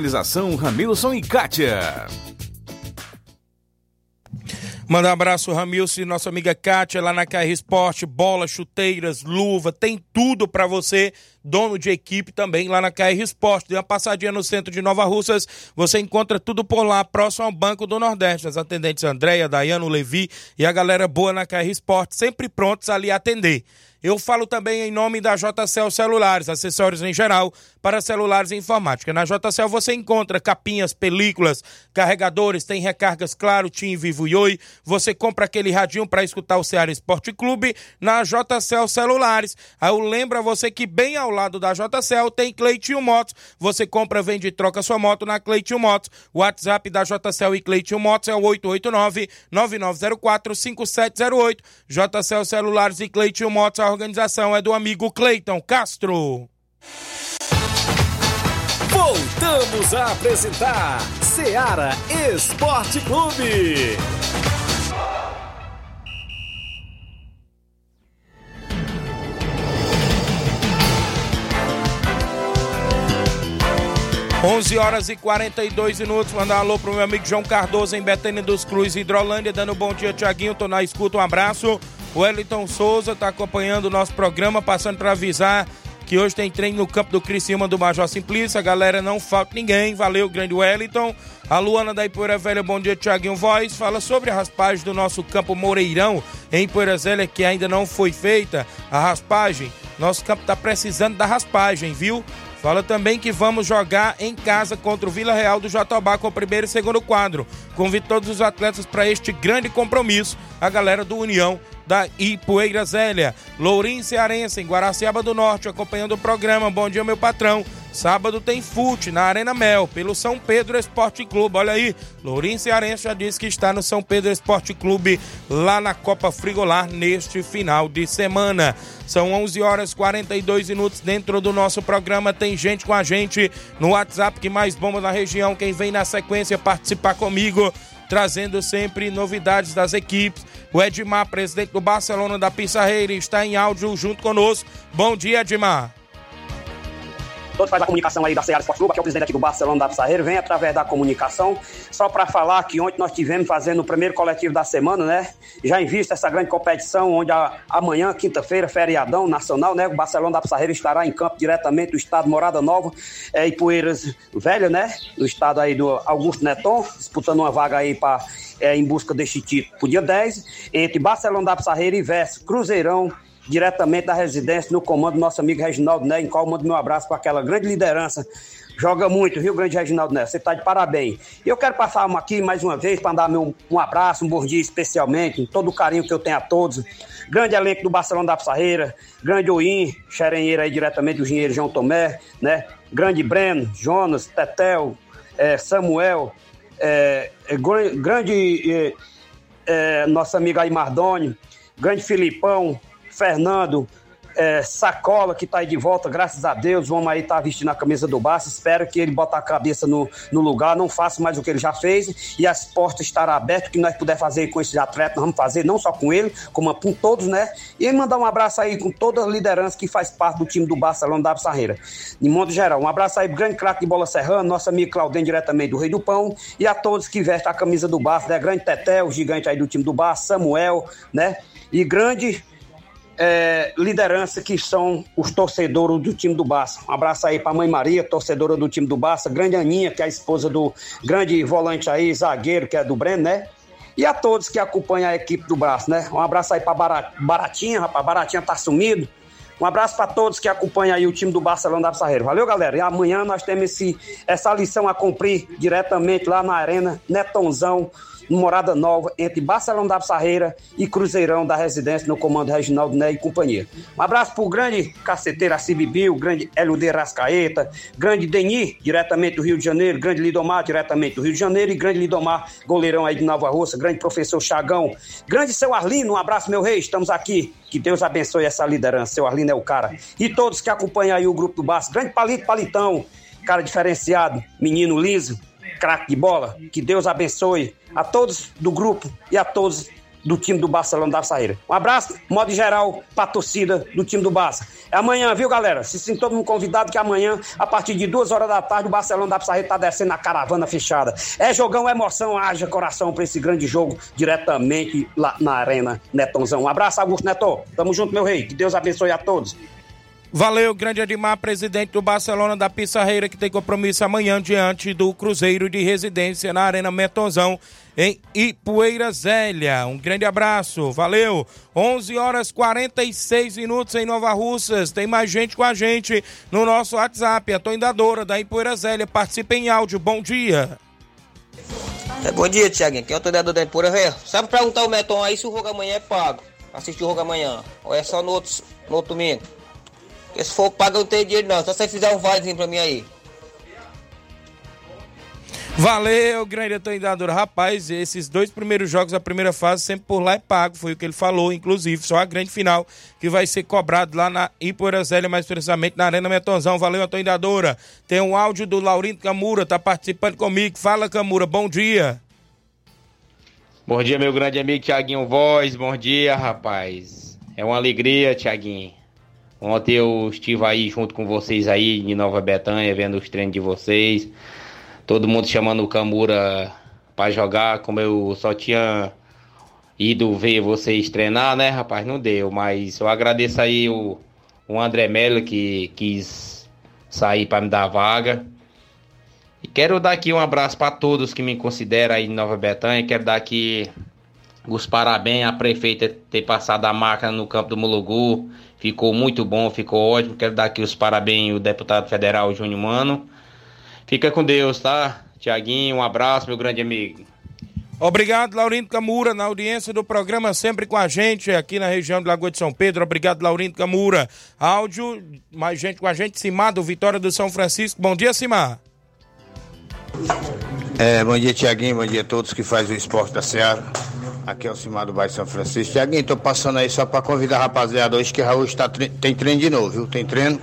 Ramilson e Kátia. Manda um abraço, Ramilson, nossa amiga Kátia, lá na KR Esporte, bola, chuteiras, luva, tem tudo para você dono de equipe também lá na KR Esporte. Dê uma passadinha no centro de Nova Russas, você encontra tudo por lá, próximo ao Banco do Nordeste. As atendentes Andréia, Dayano, Levi e a galera boa na KR Esporte, sempre prontos ali a atender. Eu falo também em nome da JCL Celulares, acessórios em geral para celulares e informática. Na JCL você encontra capinhas, películas, carregadores, tem recargas Claro, Tim, Vivo e Oi. Você compra aquele radinho para escutar o Ceará Esporte Clube na JCL Celulares. Aí eu lembro a você que bem ao lado da JCL tem Cleitinho Motos. Você compra, vende e troca sua moto na Cleitinho Motos. O WhatsApp da JCL e Cleitinho Motos é o 889-9904-5708. JCL Celulares e Cleitinho Motos, organização é do amigo Cleiton Castro. Voltamos a apresentar Seara Esporte Clube. 11 horas e 42 minutos. Mandar um alô pro meu amigo João Cardoso em Betânia dos Cruz, Hidrolândia. Dando um bom dia, Tiaguinho. Tô na escuta. Um abraço. O Wellington Souza tá acompanhando o nosso programa, passando para avisar que hoje tem treino no campo do Criciúma do Major Simplício. A galera não falta ninguém. Valeu, grande Wellington. A Luana da Ipoeira Velha, bom dia, Tiaguinho Voz. Fala sobre a raspagem do nosso campo Moreirão em Ipoeira Velha, que ainda não foi feita a raspagem. Nosso campo tá precisando da raspagem, viu? Fala também que vamos jogar em casa contra o Vila Real do Jatobá com o primeiro e segundo quadro. Convido todos os atletas para este grande compromisso. A galera do União da Ipueira Zélia. Lourinho Cearense, em Guaraciaba do Norte, acompanhando o programa. Bom dia, meu patrão. Sábado tem fute na Arena Mel, pelo São Pedro Esporte Clube. Olha aí, Lourinho Cearense já disse que está no São Pedro Esporte Clube, lá na Copa Frigolar, neste final de semana. São 11 horas 42 minutos dentro do nosso programa. Tem gente com a gente no WhatsApp que mais bomba na região. Quem vem na sequência participar comigo, trazendo sempre novidades das equipes. O Edmar, presidente do Barcelona da Pissarreira, está em áudio junto conosco. Bom dia, Edmar. Todos faz a comunicação aí da Ceará Esporte Clube, que é o presidente aqui do Barcelona da Pissarreira, vem através da comunicação, só para falar que ontem nós tivemos fazendo o primeiro coletivo da semana, né? Já em vista essa grande competição, onde a, amanhã, quinta-feira, feriadão nacional, né? O Barcelona da Pissarreira estará em campo diretamente do estado Morada Nova é, e Poeiras Velha, né? Do estado aí do Augusto Neton, disputando uma vaga aí para é, em busca deste título pro dia 10, entre Barcelona da Pissarreira e Verso Cruzeirão diretamente da residência, no comando do nosso amigo Reginaldo Né, em qual mando meu abraço para aquela grande liderança. Joga muito, viu, grande Reginaldo Né? Você está de parabéns. E eu quero passar aqui mais uma vez para dar meu, um abraço, um bom dia especialmente, todo o carinho que eu tenho a todos. Grande elenco do Barcelona da Pissarreira, grande Oim, xerenheiro aí diretamente do engenheiro João Tomé, né? Grande Breno, Jonas, Tetel, é, Samuel, é, é, grande é, é, nosso amigo aí Mardoni, grande Filipão, Fernando, é, Sacola, que está aí de volta, graças a Deus. Vamos aí estar tá vestindo a camisa do Barça. Espero que ele bote a cabeça no, no lugar, não faça mais o que ele já fez e as portas estarão abertas. O que nós puder fazer com esses atletas, nós vamos fazer, não só com ele, como com todos, né? E mandar um abraço aí com toda a liderança que faz parte do time do Barcelona da Sarreira. De modo geral, um abraço aí, grande craque de bola serrano, nosso amigo Claudem, diretamente do Rei do Pão, e a todos que vestem a camisa do Barça, né? Grande Teté, o gigante aí do time do Barça, Samuel, né? E grande é, liderança que são os torcedores do time do Barça. Um abraço aí para a mãe Maria, torcedora do time do Barça, grande Aninha, que é a esposa do grande volante aí, zagueiro, que é do Breno, né? E a todos que acompanham a equipe do Barça, né? Um abraço aí para Baratinha, rapaz, Baratinha tá sumido. Um abraço para todos que acompanham aí o time do Barcelona da Pissarreira. Valeu, galera. E amanhã nós temos esse, essa lição a cumprir diretamente lá na Arena Netonzão, Morada Nova, entre Barcelona da Sarreira e Cruzeirão da Residência, no comando Reginaldo Né e companhia. Um abraço pro grande caceteiro Bibil, grande LUD Rascaeta, grande Deni, diretamente do Rio de Janeiro, grande Lidomar, diretamente do Rio de Janeiro, e grande Lidomar, goleirão aí de Nova Russa, grande professor Chagão, grande seu Arlino, um abraço, meu rei, estamos aqui. Que Deus abençoe essa liderança, seu Arlino é o cara. E todos que acompanham aí o grupo do Barça, grande Palito Palitão, cara diferenciado, menino liso, craque de bola. Que Deus abençoe a todos do grupo e a todos do time do Barcelona da Saíra. Um abraço, modo geral, para a torcida do time do Barça. É amanhã, viu, galera? Se sim, todo mundo convidado que amanhã, a partir de duas horas da tarde, o Barcelona da Saíra tá descendo na caravana fechada. É jogão, é emoção, haja coração para esse grande jogo diretamente lá na Arena Netonzão. Um abraço, Augusto Neto. Tamo junto, meu rei. Que Deus abençoe a todos. Valeu, grande Edmar, presidente do Barcelona da Pissarreira, que tem compromisso amanhã diante do Cruzeiro de Residência na Arena Metonzão, em Ipueira Zélia. Um grande abraço, valeu. 11 horas 46 minutos em Nova Russas. Tem mais gente com a gente no nosso WhatsApp. A Toindadora da Ipueira Zélia participa em áudio. Bom dia. É, bom dia, Tiaguinho. Quem é o Toindador da Ipueira Zélia? Sabe perguntar o Meton aí se o jogo amanhã é pago? Assistir o jogo amanhã. Ou é só no outro, no outro domingo? Porque se for pago, eu não tenho dinheiro não. Só você fizer um valezinho pra mim aí. Valeu, grande atualizador. Rapaz, esses dois primeiros jogos da primeira fase, sempre por lá é pago. Foi o que ele falou, inclusive. Só a grande final que vai ser cobrado lá na Iporazélia, mais precisamente na Arena Metonzão. Valeu, atualizadora. Tem um áudio do Laurindo Camura, tá participando comigo. Fala, Camura, bom dia. Bom dia, meu grande amigo Tiaguinho Voz. Bom dia, rapaz. É uma alegria, Tiaguinho Ontem eu estive aí junto com vocês aí em Nova Betânia, vendo os treinos de vocês. Todo mundo chamando o Camura para jogar, como eu só tinha ido ver vocês treinar, né, rapaz? Não deu, mas eu agradeço aí o, o André Melo que quis sair para me dar vaga. E quero dar aqui um abraço para todos que me consideram aí em Nova Betânia. Quero dar aqui os parabéns à prefeita ter passado a máquina no campo do Mulugu Ficou muito bom, ficou ótimo. Quero dar aqui os parabéns ao deputado federal Júnior Mano. Fica com Deus, tá? Tiaguinho, um abraço, meu grande amigo. Obrigado, Laurindo Camura, na audiência do programa, sempre com a gente aqui na região de Lagoa de São Pedro. Obrigado, Laurindo Camura. Áudio, mais gente com a gente, Simar, do Vitória do São Francisco. Bom dia, Simar. É, bom dia, Tiaguinho. Bom dia a todos que fazem o esporte da Seara. Aqui é o Cimar do Bairro São Francisco. Tiaguinho, tô passando aí só para convidar a rapaziada hoje que hoje tá, tem treino de novo, viu? Tem treino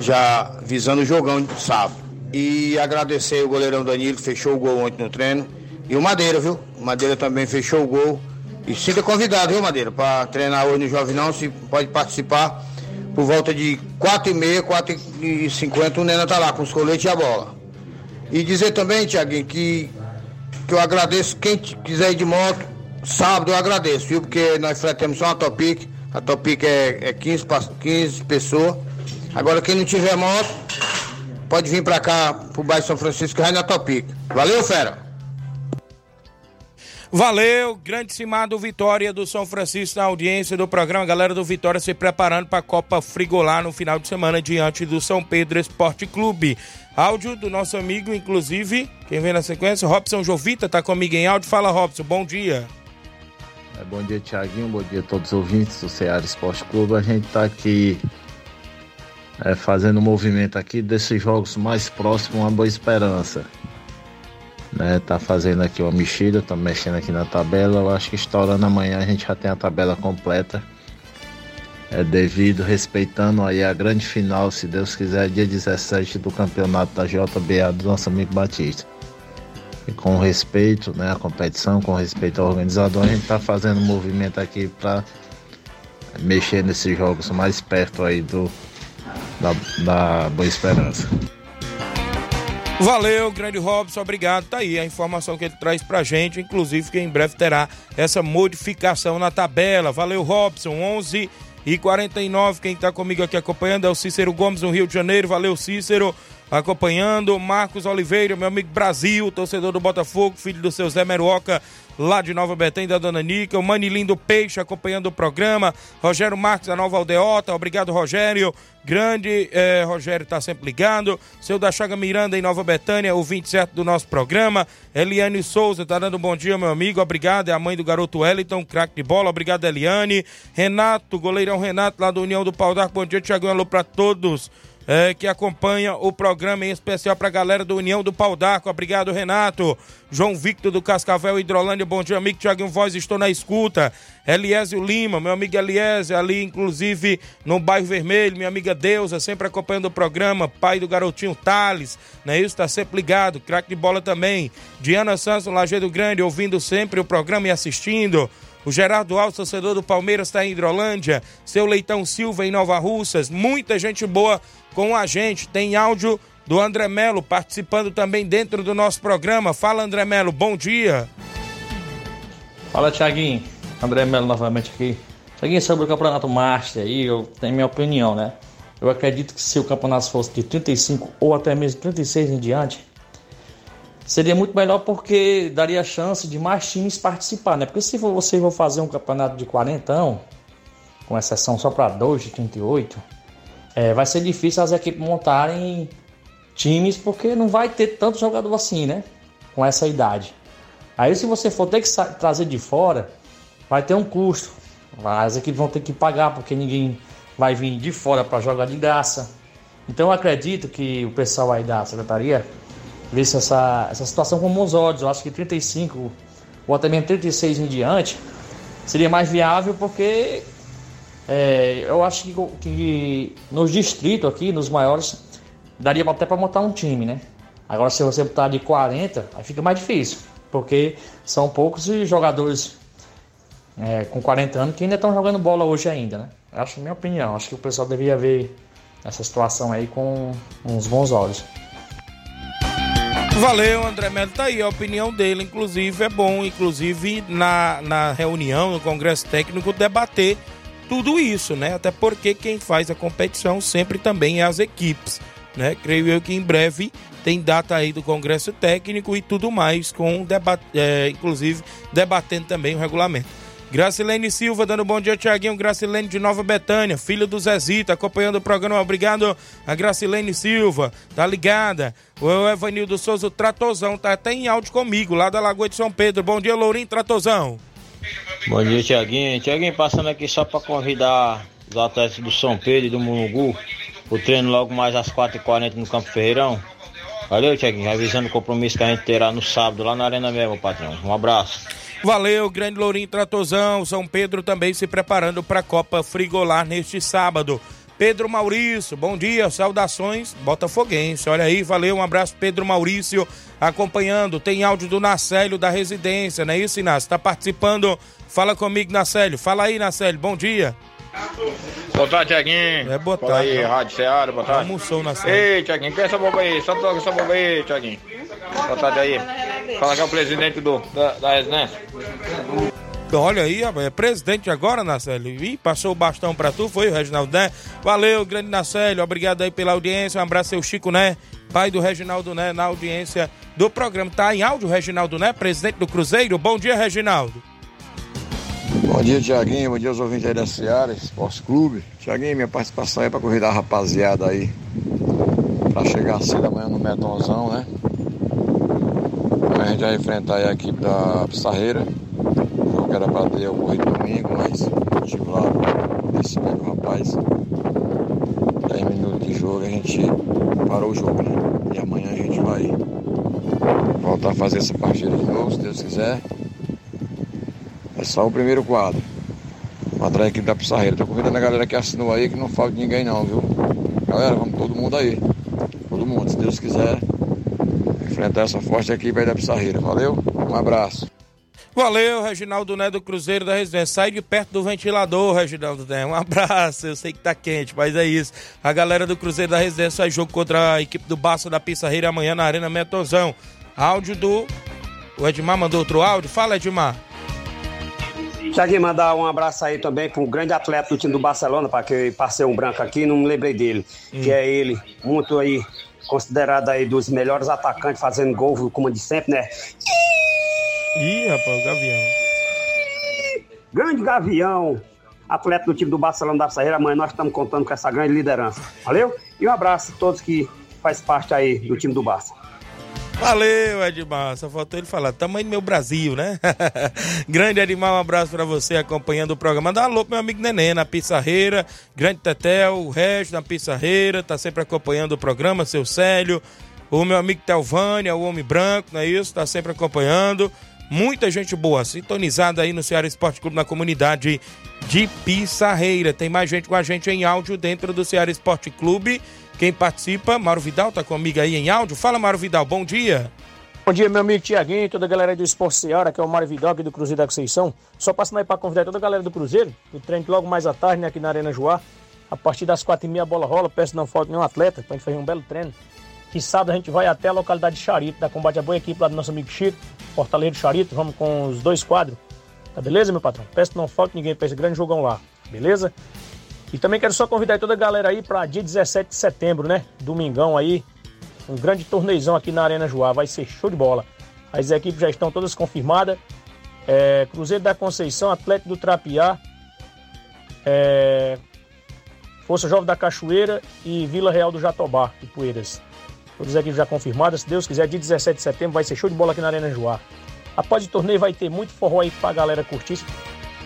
já visando o jogão de sábado. E agradecer o goleirão Danilo, que fechou o gol ontem no treino. E o Madeira, viu? O Madeira também fechou o gol. E sinta convidado, viu, Madeira? Para treinar hoje no Jovinão, se pode participar. por volta de 4 e meia, 4 e 50 o Nena tá lá com os coletes e a bola. E dizer também, Tiaguinho, que, que eu agradeço quem quiser ir de moto, sábado eu agradeço, viu? Porque nós fretamos só uma Topic, a Topic é, é 15, 15 pessoas. Agora quem não tiver moto, pode vir para cá, pro bairro São Francisco, vai na Topic. Valeu, fera! Valeu, grande cimado Vitória do São Francisco na audiência do programa. Galera do Vitória se preparando para a Copa Frigolar no final de semana diante do São Pedro Esporte Clube. Áudio do nosso amigo, inclusive, quem vem na sequência, Robson Jovita, tá comigo em áudio. Fala, Robson, bom dia. É, bom dia, Tiaguinho, bom dia a todos os ouvintes do Ceará Esporte Clube. A gente tá aqui é, fazendo um movimento aqui desses jogos mais próximos à Boa Esperança né? Tá fazendo aqui uma mexida, tá mexendo aqui na tabela. Eu acho que estourando amanhã a gente já tem a tabela completa. É devido, respeitando aí a grande final, se Deus quiser, dia 17 do campeonato da JBA do nosso amigo Batista. E com respeito, né, a competição, com respeito ao organizador, a gente tá fazendo um movimento aqui para mexer nesses jogos mais perto aí do da, da Boa Esperança. Valeu, grande Robson, obrigado. Tá aí a informação que ele traz pra gente, inclusive que em breve terá essa modificação na tabela. Valeu, Robson, 11 e 49. Quem tá comigo aqui acompanhando é o Cícero Gomes, no Rio de Janeiro. Valeu, Cícero acompanhando. Marcos Oliveira, meu amigo Brasil, torcedor do Botafogo, filho do seu Zé Meruoca, lá de Nova Betém, da Dona Nica. O Manilindo Peixe acompanhando o programa. Rogério Marques, da Nova Aldeota. Obrigado, Rogério. Grande, eh, Rogério está sempre ligado. Seu da Chaga Miranda, em Nova Betânia, o 27 do nosso programa. Eliane Souza tá dando um bom dia, meu amigo. Obrigado. É a mãe do garoto Wellington, craque de bola. Obrigado, Eliane. Renato, goleirão Renato, lá da União do Pau d'Arco. Bom dia, Tiagão. Alô para todos é, que acompanha o programa, em especial para a galera do União do Pau d'Arco. Obrigado, Renato. João Victor do Cascavel Hidrolândia. Bom dia, amigo Tiaguinho Voz. Estou na escuta. Eliésio Lima, meu amigo Eliésio, ali inclusive no bairro Vermelho. Minha amiga Deusa, sempre acompanhando o programa. Pai do garotinho Thales, né? Isso está sempre ligado. Craque de bola também. Diana Santos, Lajeado Grande, ouvindo sempre o programa e assistindo. O Gerardo Alves, torcedor do Palmeiras, está em Hidrolândia. Seu Leitão Silva, em Nova Russas. Muita gente boa com a gente. Tem áudio do André Melo participando também dentro do nosso programa. Fala, André Melo, bom dia. Fala, Tiaguinho. André Melo novamente aqui. Tiaguinho, sobre o Campeonato Master aí, eu tenho minha opinião, né? Eu acredito que se o campeonato fosse de 35 ou até mesmo 36 em diante, seria muito melhor porque daria chance de mais times participar, né? Porque se você for fazer um campeonato de 40, com exceção só para dois de 38, é, vai ser difícil as equipes montarem times porque não vai ter tanto jogador assim, né? Com essa idade. Aí se você for ter que trazer de fora, vai ter um custo. As equipes vão ter que pagar porque ninguém vai vir de fora para jogar de graça. Então eu acredito que o pessoal aí da secretaria visse essa, essa situação com bons olhos. Eu acho que 35 ou até mesmo 36 em diante seria mais viável porque é, eu acho que, que, nos distritos aqui, nos maiores, daria até para montar um time, né? Agora se você botar de 40, aí fica mais difícil, porque são poucos jogadores é, com 40 anos que ainda estão jogando bola hoje ainda, né? Acho minha opinião, acho que o pessoal devia ver essa situação aí com uns bons olhos. Valeu, André Melo. Tá aí a opinião dele, inclusive é bom, inclusive na, na reunião, no Congresso Técnico, debater tudo isso, né? Até porque quem faz a competição sempre também é as equipes, né? Creio eu que em breve tem data aí do Congresso Técnico e tudo mais, com debate, é, inclusive debatendo também o regulamento. Gracilene Silva dando bom dia, Tiaguinho. Gracilene de Nova Betânia, filho do Zezito, acompanhando o programa. Obrigado a Gracilene Silva, tá ligada? O Evanildo Souza, o Tratozão, tá até em áudio comigo, lá da Lagoa de São Pedro. Bom dia, Lourinho Tratozão. Bom dia, Tiaguinho. Tiaguinho, passando aqui só para convidar os atletas do São Pedro e do Mungu o treino logo mais às 4h40 no Campo Ferreirão. Valeu, Tiaguinho. Avisando o compromisso que a gente terá no sábado lá na Arena mesmo, patrão. Um abraço. Valeu, grande Lourinho Tratozão. São Pedro também se preparando para a Copa Frigolar neste sábado. Pedro Maurício, bom dia, saudações botafoguense. Olha aí, valeu, um abraço, Pedro Maurício, acompanhando. Tem áudio do Nacélio da residência, não é isso, Inácio? Está participando. Fala comigo, Nacélio. Fala aí, Nacélio, bom dia. Boa tarde, Tiaguinho. É, boa Fala tarde. aí, Rádio Ceará, boa tarde. Almoçou na sala. Ei, Tiaguinho, quem é essa boba aí? Só toca essa boba aí, Tiaguinho. Boa tarde aí. Fala que é o presidente do, da, da residência. Então, olha aí, é presidente agora, Nacélio. Ih, passou o bastão pra tu, foi o Reginaldo Né? Valeu, grande Nacélio. Obrigado aí pela audiência. Um abraço, seu Chico Né, pai do Reginaldo Né, na audiência do programa. Tá em áudio, Reginaldo Né, presidente do Cruzeiro. Bom dia, Reginaldo. Bom dia, Tiaguinho. Bom dia aos ouvintes aí da Seara, Esporte Clube. Tiaguinho, minha participação é para convidar a rapaziada aí para chegar cedo amanhã no Metonzão, né? A gente vai enfrentar a equipe da Pissarreira. O jogo era para ter ocorrido domingo, mas tive lá esse com o rapaz. 10 minutos de jogo a gente parou o jogo, né? E amanhã a gente vai voltar a fazer essa partida de novo, se Deus quiser. É só o primeiro quadro. Contra a equipe da Pissarreira. Tô convidando a galera que assinou aí que não falta ninguém não, viu? Galera, vamos todo mundo aí. Todo mundo, se Deus quiser. Enfrentar essa forte equipe aí da Pissarreira. Valeu? Um abraço. Valeu, Reginaldo Né do Cruzeiro da Residência. Sai de perto do ventilador, Reginaldo Né. Um abraço, eu sei que tá quente, mas é isso. A galera do Cruzeiro da Residência faz jogo contra a equipe do Barça da Pissarreira amanhã na Arena Metonzão. Áudio do. O Edmar mandou outro áudio. Fala, Edmar. Tiaguinho, mandar um abraço aí também para um grande atleta do time do Barcelona, para que passei um branco aqui, não me lembrei dele, que é ele, muito aí, considerado aí dos melhores atacantes, fazendo gol, como de sempre, né? Ih, rapaz, o Gavião. Grande Gavião, atleta do time do Barcelona da Sarreira, amanhã nós estamos contando com essa grande liderança. Valeu? E um abraço a todos que faz parte aí do time do Barça. Valeu, Edmar. Só faltou ele falar. Tamanho do meu Brasil, né? (laughs) Grande Edmar, um abraço pra você acompanhando o programa. Dá alô pro meu amigo Nenê na Pissarreira. Grande Tetel, o Regis na Pissarreira. Tá sempre acompanhando o programa, seu Célio. O meu amigo Telvânia, o Homem Branco, não é isso? Tá sempre acompanhando. Muita gente boa, sintonizada aí no Ceará Esporte Clube na comunidade de Pissarreira. Tem mais gente com a gente em áudio dentro do Ceará Esporte Clube. Quem participa, Mauro Vidal, tá comigo aí em áudio. Fala, Mauro Vidal, bom dia. Bom dia, meu amigo Tiaguinho, toda a galera do Esporte Seara, que é o Mário Vidal aqui do Cruzeiro da Conceição. Só passando aí para convidar toda a galera do Cruzeiro, o treino logo mais à tarde, né, aqui na Arena Joá. A partir das quatro e meia a bola rola, peço não falte nenhum atleta, pra gente fazer um belo treino. Que sábado a gente vai até a localidade de Charito, da Combate a Boa Equipe lá do nosso amigo Chico, Fortaleza Charito, vamos com os dois quadros. Tá beleza, meu patrão? Peço que não falte ninguém para esse grande jogão lá, beleza? E também quero só convidar toda a galera aí para dia 17 de setembro, né? Domingão aí, um grande torneizão aqui na Arena Joá, vai ser show de bola. As equipes já estão todas confirmadas. É, Cruzeiro da Conceição, Atlético do Trapiá, é, Força Jovem da Cachoeira e Vila Real do Jatobá, de Poeiras. Todas as equipes já confirmadas. Se Deus quiser, dia 17 de setembro vai ser show de bola aqui na Arena Joá. Após o torneio vai ter muito forró aí pra galera curtir.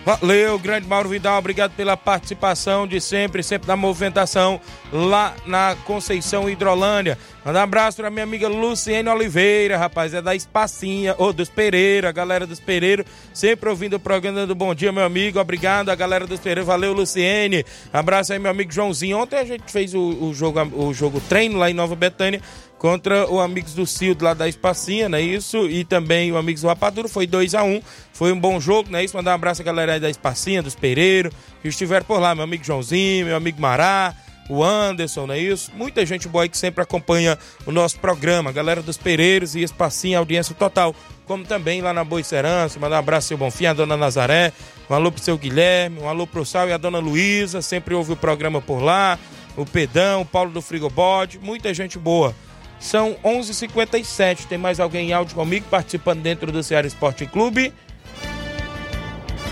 Valeu, grande Mauro Vidal, obrigado pela participação de sempre, sempre na movimentação lá na Conceição Hidrolândia. Manda um abraço pra minha amiga Luciene Oliveira, rapaz, é da Espacinha, ou dos Pereira, galera dos Pereira, sempre ouvindo o programa do Bom Dia, meu amigo, obrigado a galera dos Pereira, valeu Luciene, abraço aí meu amigo Joãozinho, ontem a gente fez o, o jogo, o jogo treino lá em Nova Betânia, contra o Amigos do Cildo lá da Espacinha, não é isso? E também o Amigos do Rapadura, foi 2 a 1 um. Foi um bom jogo, não é isso? Mandar um abraço a galera aí da Espacinha, dos Pereiros, que estiveram por lá, meu amigo Joãozinho, meu amigo Mará, o Anderson, não é isso? Muita gente boa aí que sempre acompanha o nosso programa, galera dos Pereiros e Espacinha, audiência total. Como também lá na Boicerança, mandar um abraço ao seu Bonfim, a dona Nazaré, um alô pro seu Guilherme, um alô pro Sal e a dona Luísa, sempre ouve o programa por lá, o Pedão, o Paulo do Frigobode, muita gente boa. São 11:57. h 57 Tem mais alguém em áudio comigo participando dentro do Ceará Esporte Clube?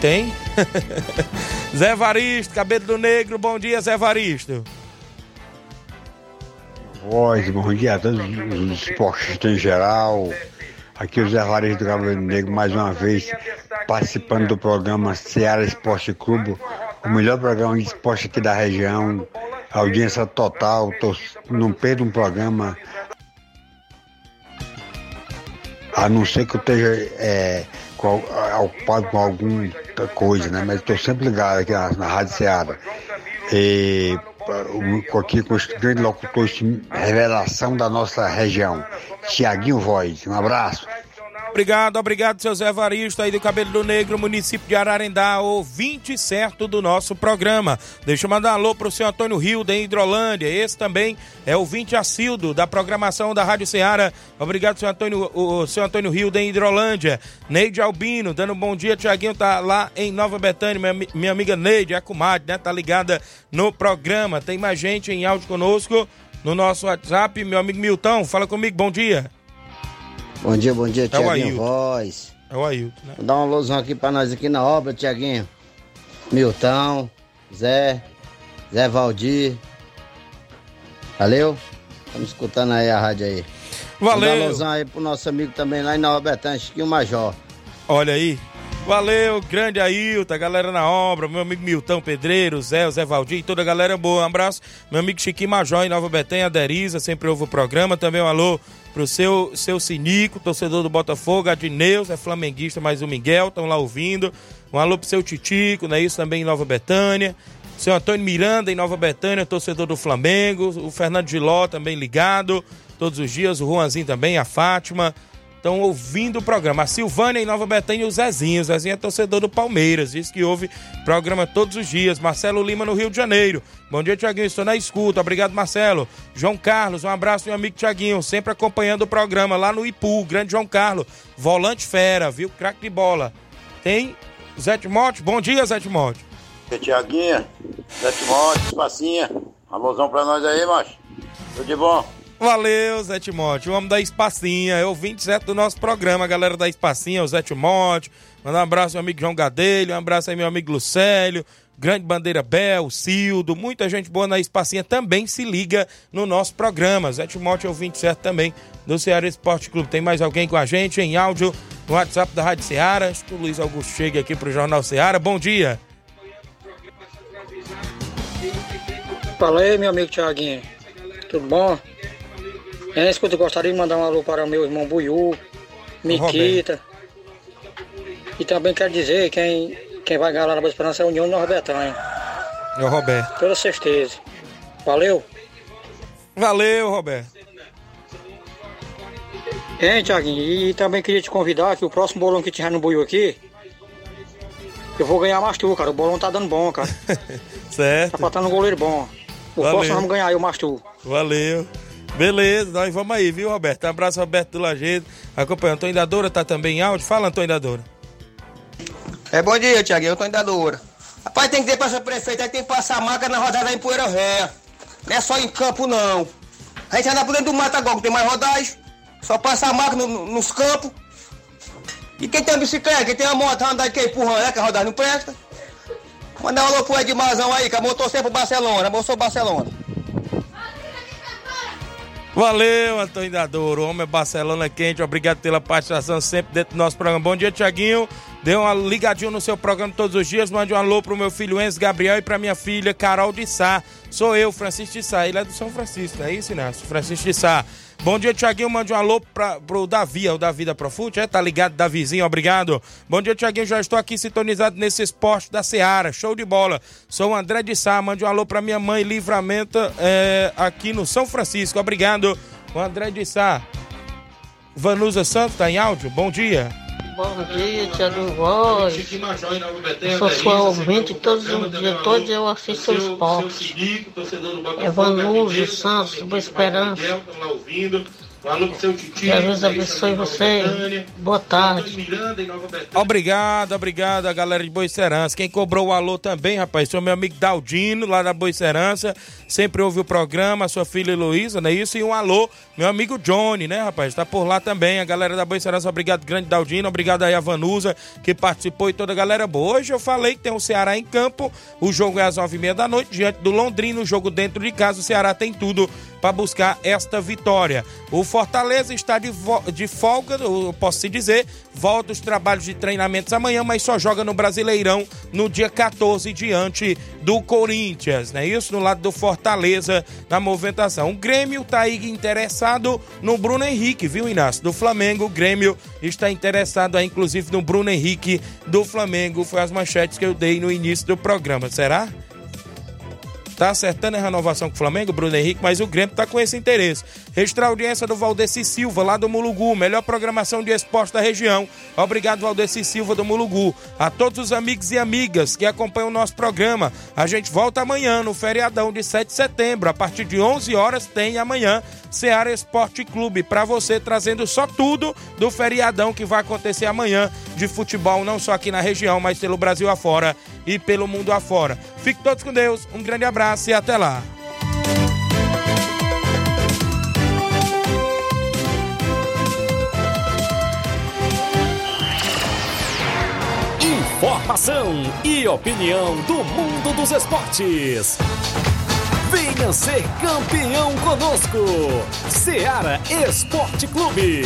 Tem? (laughs) Zé Varisto, cabelo do negro, bom dia, Zé Varisto. Voz, bom dia a todos os esportistas em geral. Aqui o Zé Varisto do Negro, mais uma vez, participando do programa Ceará Esporte Clube, o melhor programa de esporte aqui da região. Audiência total, tô, não perdo um programa a não ser que eu esteja é, ocupado com alguma coisa, né? Mas estou sempre ligado aqui na, na Rádio Seara. E aqui com os grandes locutores de revelação da nossa região. Tiaguinho Voz, um abraço. Obrigado, obrigado, seu Zé Varisto aí do Cabelo do Negro, município de Ararendá, ouvinte certo do nosso programa. Deixa eu mandar um alô pro seu Antônio Rio, da Hidrolândia. Esse também é ouvinte assíduo da programação da Rádio Ceará. Obrigado, seu Antônio, o, seu Antônio Rio, da Hidrolândia. Neide Albino, dando um bom dia. Tiaguinho tá lá em Nova Betânia. Minha, minha amiga Neide, a comadre, né? Tá ligada no programa. Tem mais gente em áudio conosco no nosso WhatsApp. Meu amigo Milton, fala comigo, bom dia. Bom dia, bom dia, É o Tiaguinho. Voz. É o Ailton, né? Vou dar uma alusão aqui pra nós aqui na obra, Tiaguinho. Milton, Zé, Zé Valdir. Valeu? Estamos escutando aí a rádio aí. Valeu. Vou dar uma alusão aí pro nosso amigo também lá em Nova Betânia, Chiquinho Major. Olha aí. Valeu, grande Ailton, a galera na obra, meu amigo Milton Pedreiro, Zé, Zé Valdir, toda a galera boa. Um abraço, meu amigo Chiquinho Major em Nova Betânia, a Deriza, sempre ouve o programa. Também um alô pro seu, seu Sinico, torcedor do Botafogo, Adneus, é flamenguista, mas o Miguel, estão lá ouvindo. Um alô pro seu Titico, né? Isso também em Nova Betânia. Seu Antônio Miranda em Nova Betânia, torcedor do Flamengo. O Fernando Giló também ligado todos os dias. O Juanzinho também, a Fátima estão ouvindo o programa. A Silvânia em Nova Betânia e o Zezinho. O Zezinho é torcedor do Palmeiras, diz que ouve programa todos os dias. Marcelo Lima no Rio de Janeiro. Bom dia, Tiaguinho. Estou na escuta. Obrigado, Marcelo. João Carlos, um abraço, meu amigo Tiaguinho. Sempre acompanhando o programa lá no Ipu. Grande João Carlos. Volante fera, viu? Craque de bola. Tem Zé Timote. Bom dia, Zé Timote. Tiaguinha, Zé Timóteo, Espacinha. Alusão pra nós aí, macho. Tudo de bom. Valeu, Zé Timóteo, o homem da Espacinha, é o 27 do nosso programa, galera da Espacinha, o Zé Timóteo. Mandar um abraço ao meu amigo João Gadelho, um abraço aí meu amigo Lucélio, Grande Bandeira Bel, Cildo, muita gente boa na Espacinha também se liga no nosso programa. Zé Timóteo é o 27 também do Ceará Esporte Clube. Tem mais alguém com a gente em áudio no WhatsApp da Rádio Ceará? Acho que o Luiz Augusto chega aqui pro Jornal Ceará. Bom dia. Fala aí, meu amigo Tiaguinho. Tudo bom? É, escuta, eu gostaria de mandar um alô para o meu irmão Buiú, Miquita. E também quero dizer quem, quem vai ganhar lá na Boa Esperança é a União Betânia. É o Roberto. Toda certeza. Valeu. Valeu, Roberto. Hein, Tiaguinho? E também queria te convidar que o próximo bolão que tiver no Buiú aqui, eu vou ganhar mais tu, cara. O bolão tá dando bom, cara. (laughs) Certo. Tá faltando um goleiro bom. O Valeu. próximo vamos ganhar aí, o Mastu. Valeu. Beleza, nós vamos aí, viu, Roberto? Um abraço, Roberto do Lajeado. Acompanha. Antônio da Doura tá também em áudio. Fala, Antônio da Doura. É bom dia, Tiaguinho. Eu tô ainda dura. Rapaz, tem que dizer pra prefeita que tem que passar marca na rodada em Poeira Ré. Não é só em campo, não. A gente anda por dentro do mato agora, não tem mais rodagem. Só passa a marca no- no- nos campos. E quem tem uma bicicleta, quem tem uma moto, anda de que empurrando, né? Que a rodagem não presta. Mandar um alô pro Edmazão aí, que a motor sempre pro Barcelona. Sou Barcelona. Valeu, Antônio da Doura. O homem é Barcelona quente. Obrigado pela participação sempre dentro do nosso programa. Bom dia, Tiaguinho. Dê uma ligadinha no seu programa todos os dias. Mande um alô pro meu filho Enzo Gabriel e pra minha filha Carol de Sá. Sou eu, Francisco de Sá. Ele é do São Francisco, não é isso, Inácio? Francisco de Sá. Bom dia, Tiaguinho. Mande um alô pra, pro Davi, é o Davi da Profute, é? Tá ligado, Davizinho? Obrigado. Bom dia, Tiaguinho. Já estou aqui sintonizado nesse esporte da Seara. Show de bola. Sou o André de Sá. Mande um alô pra minha mãe, Livramento, é, aqui no São Francisco. Obrigado, o André de Sá. Vanusa Santos, tá em áudio? Bom dia. Bom dia, Tiago Voz. Eu sou sua ouvinte todos os dias, todos eu assisto os esportes. Evanúzio Santos, Boa Esperança. Jesus abençoe você. Boa tarde. Obrigado, obrigado a galera de Boicerança. Quem cobrou o alô também, rapaz, foi o meu amigo Daldino, lá da Boicerança. Sempre ouve o programa, a sua filha Heloísa, não é isso? E um alô, meu amigo Johnny, né, rapaz? Tá por lá também. A galera da Boicerança, obrigado, grande Daldino. Obrigado aí a Vanusa, que participou e toda a galera boa. Hoje eu falei que tem o Ceará em campo. O jogo é às nove e meia da noite, diante do Londrina. O jogo dentro de casa. O Ceará tem tudo para buscar esta vitória. O Fortaleza está de, de folga, eu posso se dizer, volta os trabalhos de treinamentos amanhã, mas só joga no Brasileirão no dia 14 diante do Corinthians, não é isso? No lado do Fortaleza na movimentação. O Grêmio está aí interessado no Bruno Henrique, viu, Inácio? Do Flamengo, o Grêmio está interessado aí, inclusive no Bruno Henrique do Flamengo. Foi as manchetes que eu dei no início do programa, será? Tá acertando a renovação com o Flamengo, Bruno Henrique, mas o Grêmio tá com esse interesse. Registrar a audiência do Valdeci Silva, lá do Mulugu, melhor programação de esporte da região. Obrigado, Valdeci Silva do Mulugu. A todos os amigos e amigas que acompanham o nosso programa. A gente volta amanhã no feriadão de 7 de setembro. A partir de 11 horas tem amanhã Seara Esporte Clube para você trazendo só tudo do feriadão que vai acontecer amanhã de futebol, não só aqui na região, mas pelo Brasil afora e pelo mundo afora. Fique todos com Deus, um grande abraço e até lá. Informação e opinião do mundo dos esportes. Venha ser campeão conosco. Seara Esporte Clube.